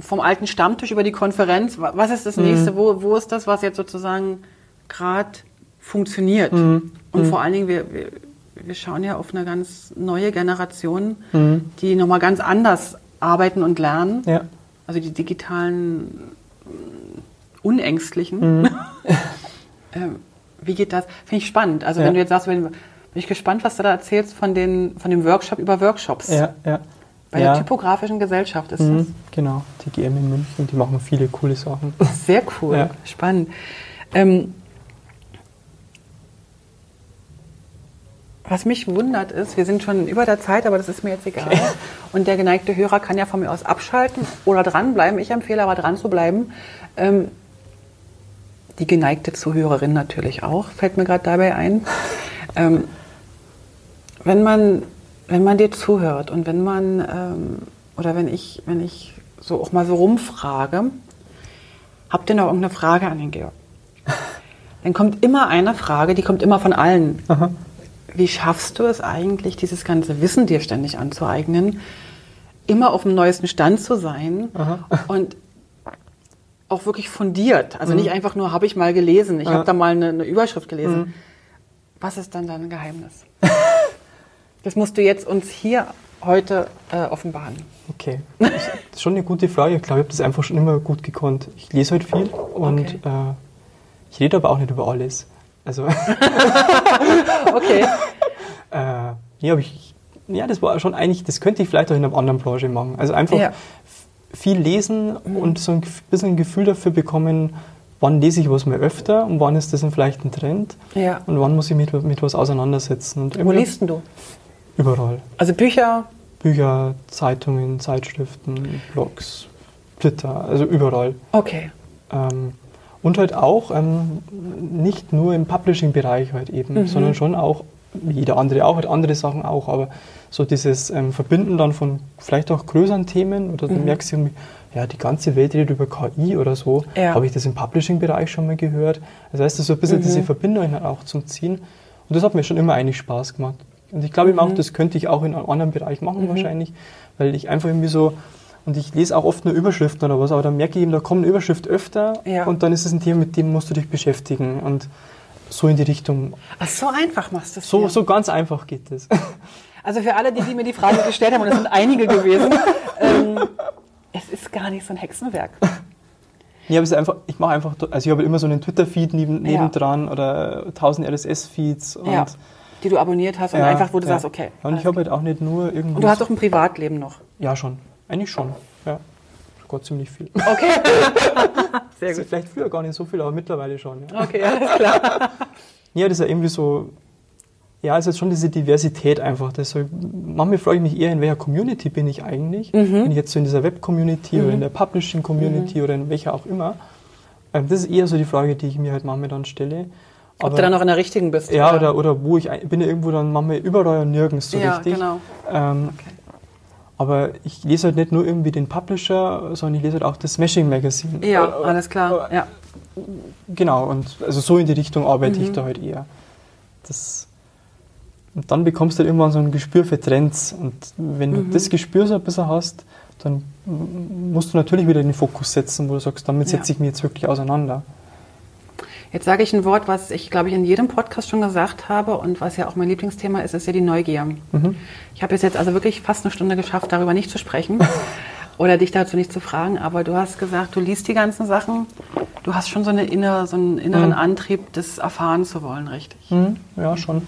vom alten Stammtisch über die Konferenz. Wa- Was ist das Mhm. nächste? Wo, wo ist das, was jetzt sozusagen gerade funktioniert? Mhm. Und vor allen Dingen, wir, wir, wir schauen ja auf eine ganz neue Generation, Mhm. die nochmal ganz anders arbeiten und lernen. Ja. Also die digitalen mm, Unängstlichen. ähm, wie geht das? Finde ich spannend. Also Mhm. Ja. wenn du jetzt sagst, bin, bin ich gespannt, was du da erzählst von, den, von dem Workshop über Workshops. Ja. Ja. Bei ja. der typografischen Gesellschaft ist Mhm. Genau, die GM in München, die machen viele coole Sachen. das sehr cool, Ja. spannend. Ähm, was mich wundert ist, wir sind schon über der Zeit, aber das ist mir jetzt egal. Und der geneigte Hörer kann ja von mir aus abschalten oder dranbleiben. Ich empfehle aber dran zu bleiben. Ähm, die geneigte Zuhörerin natürlich auch, fällt mir gerade dabei ein. Ähm, wenn man, wenn man dir zuhört und wenn man, ähm, oder wenn ich, wenn ich so auch mal so rumfrage, habt ihr noch irgendeine Frage an den Georg? Dann kommt immer eine Frage, die kommt immer von allen. Aha. Wie schaffst du es eigentlich, dieses ganze Wissen dir ständig anzueignen, immer auf dem neuesten Stand zu sein und auch wirklich fundiert? Also nicht einfach nur, habe ich mal gelesen, ich habe da mal eine, eine Überschrift gelesen. Was ist dann dein Geheimnis? das musst du jetzt uns hier heute äh, offenbaren. Okay. Das ist schon eine gute Frage. Ich glaube, ich habe das einfach schon immer gut gekonnt. Ich lese halt viel und Okay. äh, ich rede aber auch nicht über alles. Also, Okay. äh, ja, ich, ja, das war schon eigentlich, das könnte ich vielleicht auch in einer anderen Branche machen. Also einfach Ja. viel lesen und so ein bisschen ein Gefühl dafür bekommen, wann lese ich was mal öfter und wann ist das dann vielleicht ein Trend Ja. und wann muss ich mich mit, mit was auseinandersetzen. Und Wo liest denn du? Überall. Also Bücher, Bücher, Zeitungen, Zeitschriften, Blogs, Twitter, also überall. okay. Ähm, und halt auch ähm, nicht nur im Publishing-Bereich halt eben, sondern schon auch, wie jeder andere auch, halt andere Sachen auch, aber so dieses ähm, Verbinden dann von vielleicht auch größeren Themen oder dann merkst du irgendwie, ja, die ganze Welt redet über KI oder so, Ja. habe ich das im Publishing-Bereich schon mal gehört. Das heißt, so ein bisschen diese Verbindung halt auch zum Ziehen und das hat mir schon immer eigentlich Spaß gemacht. Und ich glaube eben auch, das könnte ich auch in einem anderen Bereich machen wahrscheinlich, weil ich einfach irgendwie so, und ich lese auch oft nur Überschriften oder was, aber dann merke ich eben, da kommt eine Überschrift öfter Ja. und dann ist es ein Thema, mit dem musst du dich beschäftigen und so in die Richtung. Ach, so einfach machst du es. So, hier. so ganz einfach geht es. Also für alle, die, die mir die Frage gestellt haben, und es sind einige gewesen, ähm, es ist gar nicht so ein Hexenwerk. Ja, aber es ist einfach, ich mache einfach, also ich habe immer so einen Twitter-Feed neben, Ja. nebendran oder 1000 RSS-Feeds und Ja. Die du abonniert hast und ja, einfach, wo du ja. sagst, okay. Und ich habe halt auch nicht nur irgendwie. Und du hast auch ein Privatleben noch. ja, schon. Eigentlich schon. Ja. sogar ziemlich viel. Okay. Sehr gut. Vielleicht früher gar nicht so viel, aber mittlerweile schon. Ja. Okay, alles klar. ja, das ist ja irgendwie so, ja, es ist schon diese Diversität einfach. Deshalb, manchmal frage ich mich eher, in welcher Community bin ich eigentlich? Mhm. Bin ich jetzt so in dieser Web-Community mhm. oder in der Publishing-Community mhm. oder in welcher auch immer? Ähm, das ist eher so die Frage, die ich mir halt manchmal dann stelle. Aber, Ob du dann noch in der richtigen bist. Ja, oder, oder, oder wo ich bin ja irgendwo dann manchmal überall und nirgends so ja, richtig. Genau. Ähm, okay. Aber ich lese halt nicht nur irgendwie den Publisher, sondern ich lese halt auch das Smashing Magazine. Ja, äh, alles klar. Äh, ja. Genau, und also so in die Richtung arbeite mhm. ich da halt eher. Das, und dann bekommst du halt irgendwann so ein Gespür für Trends. Und wenn mhm. du das Gespür so ein bisschen hast, dann musst du natürlich wieder den Fokus setzen, wo du sagst, damit setze ja. ich mich jetzt wirklich auseinander. Jetzt sage ich ein Wort, was ich, glaube ich, in jedem Podcast schon gesagt habe und was ja auch mein Lieblingsthema ist, ist ja die Neugier. Mhm. Ich habe jetzt also wirklich fast eine Stunde geschafft, darüber nicht zu sprechen oder dich dazu nicht zu fragen, aber du hast gesagt, du liest die ganzen Sachen, du hast schon so, eine innere, so einen inneren mhm. Antrieb, das erfahren zu wollen, richtig? Mhm. Ja, schon.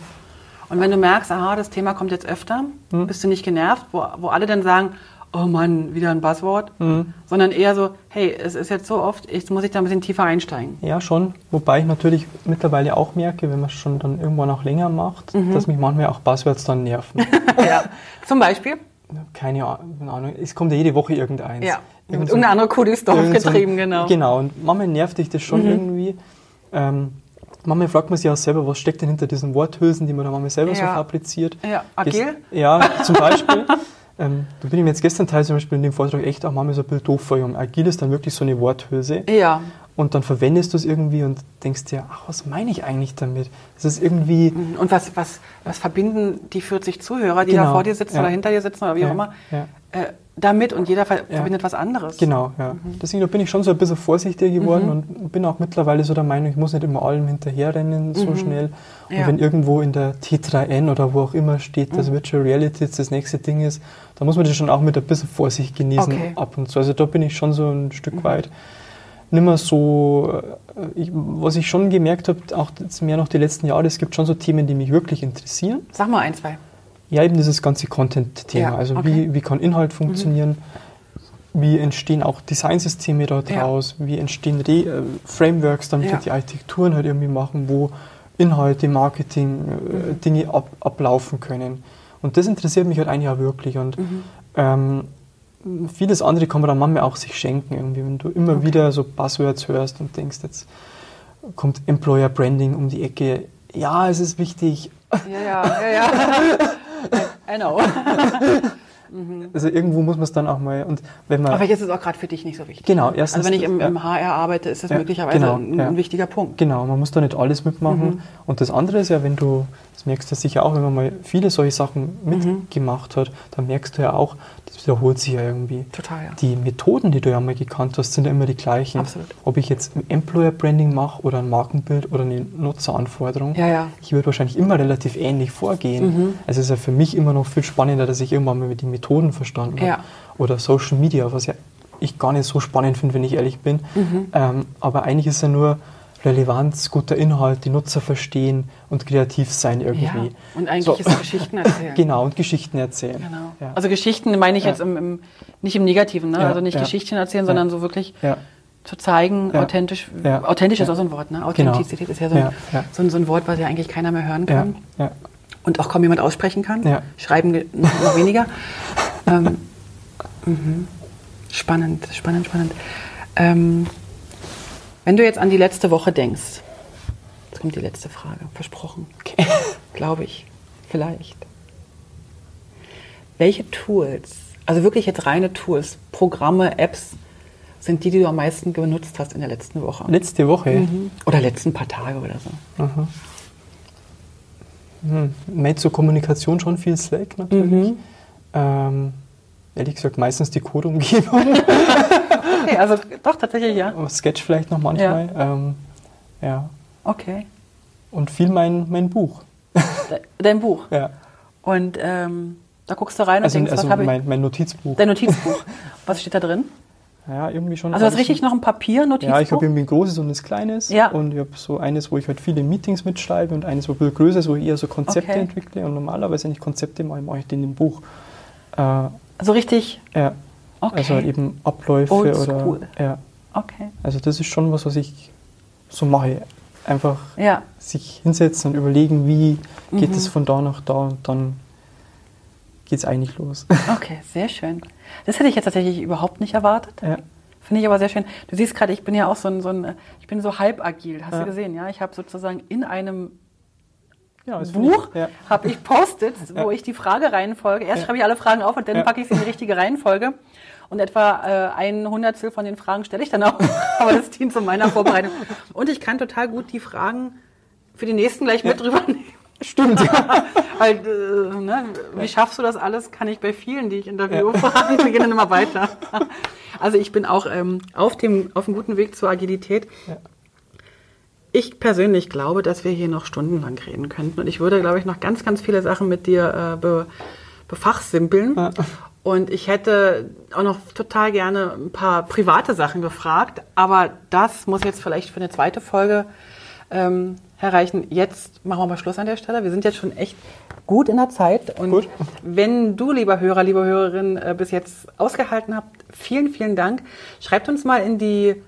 Und wenn du merkst, aha, das Thema kommt jetzt öfter, mhm. bist du nicht genervt, wo, wo alle dann sagen, oh Mann, wieder ein Buzzword, mhm. sondern eher so, hey, es ist jetzt so oft, jetzt muss ich da ein bisschen tiefer einsteigen. Ja, schon. Wobei ich natürlich mittlerweile auch merke, wenn man es schon dann irgendwann auch länger macht, mhm. dass mich manchmal auch Buzzwords dann nerven. ja. Zum Beispiel? Keine Ahnung. Es kommt ja jede Woche irgendeins. Ja. Irgend Irgendeine andere Kuh durchs Dorf getrieben, genau. Genau. Und manchmal nervt dich das schon mhm. irgendwie. Ähm, Manchmal fragt man sich auch selber, was steckt denn hinter diesen Worthülsen, die man da manchmal selber ja. so fabriziert. Ja, agil? Das, ja, zum Beispiel. Ähm, da bin ich mir jetzt gestern teil zum Beispiel in dem Vortrag echt auch manchmal so ein bisschen doof vorgegangen. Agil ist dann wirklich so eine Worthülse. Ja. Und dann verwendest du es irgendwie und denkst dir, ach, was meine ich eigentlich damit? Das ist irgendwie. Mhm. Und was, was, was verbinden die 40 Zuhörer, die genau. da vor dir sitzen ja. oder hinter dir sitzen oder wie ja. auch immer, ja. äh, damit und jeder ver verbindet was anderes? Genau, ja. Mhm. Deswegen bin ich schon so ein bisschen vorsichtiger geworden mhm. und bin auch mittlerweile so der Meinung, ich muss nicht immer allem hinterherrennen so mhm. schnell. Und wenn irgendwo in der T3N oder wo auch immer steht, dass mhm. Virtual Reality jetzt das nächste Ding ist, dann muss man das schon auch mit ein bisschen Vorsicht genießen okay. ab und zu. Also da bin ich schon so ein Stück mhm. weit nicht mehr so, äh, ich, was ich schon gemerkt habe, auch mehr noch die letzten Jahre, es gibt schon so Themen, die mich wirklich interessieren. Sag mal ein, zwei. Ja, eben dieses ganze Content-Thema. Ja, also okay. wie, wie kann Inhalt mhm. funktionieren? Mhm. Wie entstehen auch Designsysteme daraus? Ja. Wie entstehen Re äh, Frameworks, damit ja. die Architekturen halt irgendwie machen, wo Inhalte, Marketing, äh, mhm. Dinge ab, ablaufen können. Und das interessiert mich halt eigentlich auch wirklich. Und mhm. ähm, vieles andere kann man dann manchmal auch sich schenken, irgendwie, wenn du immer okay. wieder so Buzzwords hörst und denkst, jetzt kommt Employer Branding um die Ecke. Ja, es ist wichtig. Ja, ja, ja, ja. I know. Also irgendwo muss man es dann auch mal und wenn man. Aber jetzt ist es auch gerade für dich nicht so wichtig. Genau, erstens. Also wenn ich im, im HR arbeite, ist das ja, möglicherweise genau, ein, ein, wichtiger Punkt. Genau, man muss da nicht alles mitmachen. Mhm. Und das andere ist ja, wenn du merkst du sicher auch, wenn man mal viele solche Sachen mhm. mitgemacht hat, dann merkst du ja auch, das wiederholt sich ja irgendwie. Total, ja. Die Methoden, die du ja mal gekannt hast, sind ja immer die gleichen. Absolut. Ob ich jetzt ein Employer Branding mache oder ein Markenbild oder eine Nutzeranforderung, ja, ja. ich würde wahrscheinlich immer relativ ähnlich vorgehen. Mhm. Also es ist ja für mich immer noch viel spannender, dass ich irgendwann mal die Methoden verstanden habe. Ja. Oder Social Media, was ja ich gar nicht so spannend finde, wenn ich ehrlich bin. Mhm. Ähm, aber eigentlich ist ja nur Relevanz, guter Inhalt, die Nutzer verstehen und kreativ sein irgendwie. Ja, und eigentlich so. ist Geschichten erzählen. genau, und Geschichten erzählen. Genau. Ja. Also Geschichten meine ich ja. jetzt im, im, nicht im Negativen, ne? also nicht Geschichten erzählen, sondern so wirklich zu zeigen, authentisch. Authentisch ist auch so ein Wort, ne? Genau. Authentizität genau. ist ja so ein, so, ein, so ein, Wort, was ja eigentlich keiner mehr hören kann. Und auch kaum jemand aussprechen kann. Schreiben noch weniger. ähm, mhm. Spannend, spannend, spannend. Ähm, wenn du jetzt an die letzte Woche denkst, jetzt kommt die letzte Frage, versprochen. Okay. Glaube ich. Vielleicht. Welche Tools, also wirklich jetzt reine Tools, Programme, Apps, sind die, die du am meisten genutzt hast in der letzten Woche? Letzte Woche? Mhm. Oder letzten paar Tage oder so. Aha. Hm. Made zur Kommunikation schon viel Slack natürlich. Mhm. Ähm, ehrlich gesagt meistens die Code-Umgebung. okay, also doch tatsächlich ja. Sketch vielleicht noch manchmal. Ja. Ähm, ja. Okay. Und viel mein, mein Buch. Dein Buch? Ja. Und ähm, da guckst du rein und also, denkst, also was habe ich? Mein, mein Notizbuch. Dein Notizbuch. was steht da drin? Ja, irgendwie schon. Also hast richtig noch ein Papier-Notizbuch? Ja, ich habe irgendwie ein großes und ein kleines. Ja. Und ich habe so eines, wo ich halt viele Meetings mitschreibe und eines, wo ein bisschen größer ist, wo ich eher so Konzepte okay. entwickle. Und normalerweise, wenn ich Konzepte mache, mache ich die in dem Buch. Äh, also richtig? Ja. Okay. Also halt eben Abläufe oder. Ja. Okay. Also das ist schon was, was ich so mache. Einfach ja. sich hinsetzen und überlegen, wie geht mhm. es von da nach da und dann geht es eigentlich los. Okay, sehr schön. Das hätte ich jetzt tatsächlich überhaupt nicht erwartet. Ja. Finde ich aber sehr schön. Du siehst gerade, ich bin ja auch so ein, so ein ich bin so halb agil, hast ja. du gesehen, ja? Ich habe sozusagen in einem ja, Buch ja. habe ich Post-its, wo ich die Fragereihenfolge, erst schreibe ich alle Fragen auf und dann packe ich sie in die richtige Reihenfolge. Und etwa äh, ein Hundertstel von den Fragen stelle ich dann auch. aber das dient zu meiner Vorbereitung. Und ich kann total gut die Fragen für die nächsten gleich mit drüber nehmen. Stimmt. Weil, äh, ne, wie schaffst du das alles? Kann ich bei vielen, die ich interviewe, ja. fragen. Wir gehen dann immer weiter. Also ich bin auch ähm, auf dem auf einem guten Weg zur Agilität. Ja. Ich persönlich glaube, dass wir hier noch stundenlang reden könnten. Und ich würde, glaube ich, noch ganz, ganz viele Sachen mit dir äh, be, befachsimpeln. Ja. Und ich hätte auch noch total gerne ein paar private Sachen gefragt. Aber das muss jetzt vielleicht für eine zweite Folge ähm, erreichen. Jetzt machen wir mal Schluss an der Stelle. Wir sind jetzt schon echt gut in der Zeit. Und gut. wenn du, lieber Hörer, liebe Hörerin, äh, bis jetzt ausgehalten habt, vielen, vielen Dank. Schreibt uns mal in die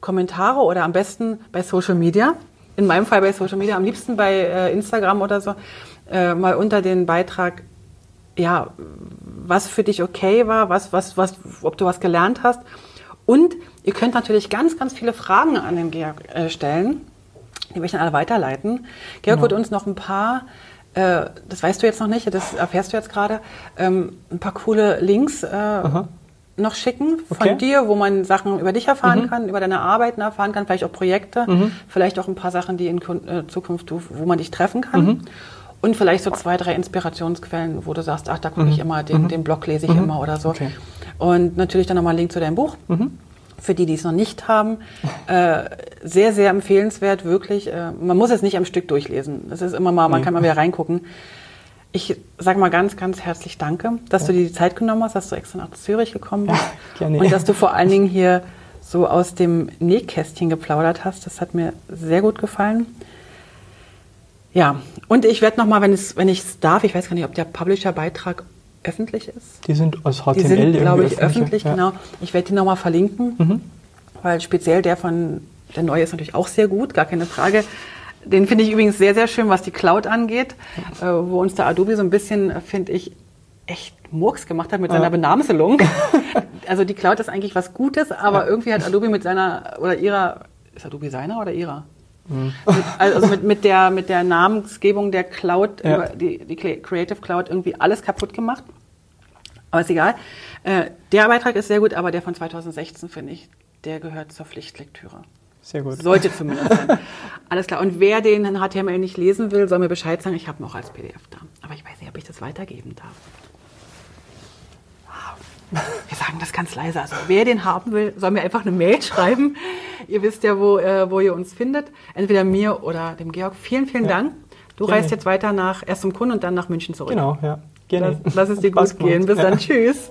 Kommentare oder am besten bei Social Media. In meinem Fall bei Social Media, am liebsten bei äh, Instagram oder so, äh, mal unter den Beitrag, ja, was für dich okay war, was, was, was, ob du was gelernt hast. Und ihr könnt natürlich ganz, ganz viele Fragen an den Georg äh, stellen. Die möchte ich dann alle weiterleiten. Georg genau. wird uns noch ein paar, äh, das weißt du jetzt noch nicht, das erfährst du jetzt gerade, ähm, ein paar coole Links äh, noch schicken von okay. dir, wo man Sachen über dich erfahren mhm. kann, über deine Arbeiten erfahren kann, vielleicht auch Projekte, mhm. vielleicht auch ein paar Sachen, die in äh, Zukunft, wo man dich treffen kann. Mhm. Und vielleicht so zwei, drei Inspirationsquellen, wo du sagst, ach, da gucke ich mhm. immer, den, mhm. den Blog lese ich mhm. immer oder so. Okay. Und natürlich dann nochmal ein Link zu deinem Buch für die, die es noch nicht haben, äh, sehr, sehr empfehlenswert, wirklich. Äh, man muss es nicht am Stück durchlesen. Das ist immer mal, man kann mal wieder reingucken. Ich sage mal ganz, ganz herzlich Danke, dass ja. du dir die Zeit genommen hast, dass du extra nach Zürich gekommen bist. Ja, gerne. Und dass du vor allen Dingen hier so aus dem Nähkästchen geplaudert hast. Das hat mir sehr gut gefallen. Ja, und ich werde nochmal, wenn, es, wenn ich es darf, ich weiß gar nicht, ob der Publisher-Beitrag öffentlich ist. Die sind aus HTML Die sind, glaube ich, öffentlich, ja. genau. Ich werde die nochmal verlinken, mhm. weil speziell der von, der neue ist natürlich auch sehr gut, gar keine Frage. Den finde ich übrigens sehr, sehr schön, was die Cloud angeht, äh, wo uns der Adobe so ein bisschen, finde ich, echt Murks gemacht hat mit seiner Benamselung. also die Cloud ist eigentlich was Gutes, aber ja. irgendwie hat Adobe mit seiner oder ihrer, ist Adobe seiner oder ihrer? Mhm. Mit, also mit, mit, der, mit der Namensgebung der Cloud, ja. die, die Creative Cloud irgendwie alles kaputt gemacht. Aber ist egal. Äh, der Beitrag ist sehr gut, aber der von 2016 finde ich, der gehört zur Pflichtlektüre. Sehr gut. Sollte zumindest sein. Alles klar. Und wer den in HTML nicht lesen will, soll mir Bescheid sagen. Ich habe noch als PDF da. Aber ich weiß nicht, ob ich das weitergeben darf. Wir sagen das ganz leise. Also wer den haben will, soll mir einfach eine Mail schreiben. Ihr wisst ja, wo, äh, wo ihr uns findet. Entweder mir oder dem Georg. Vielen, vielen ja, Dank. Du gerne. reist jetzt weiter nach erst zum Kunden und dann nach München zurück. Genau, ja. Gerne. Lass, lass es dir gut gehen. Bis dann. Tschüss.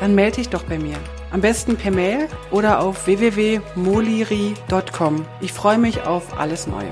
dann melde dich doch bei mir. Am besten per Mail oder auf www.moliri.com. Ich freue mich auf alles Neue.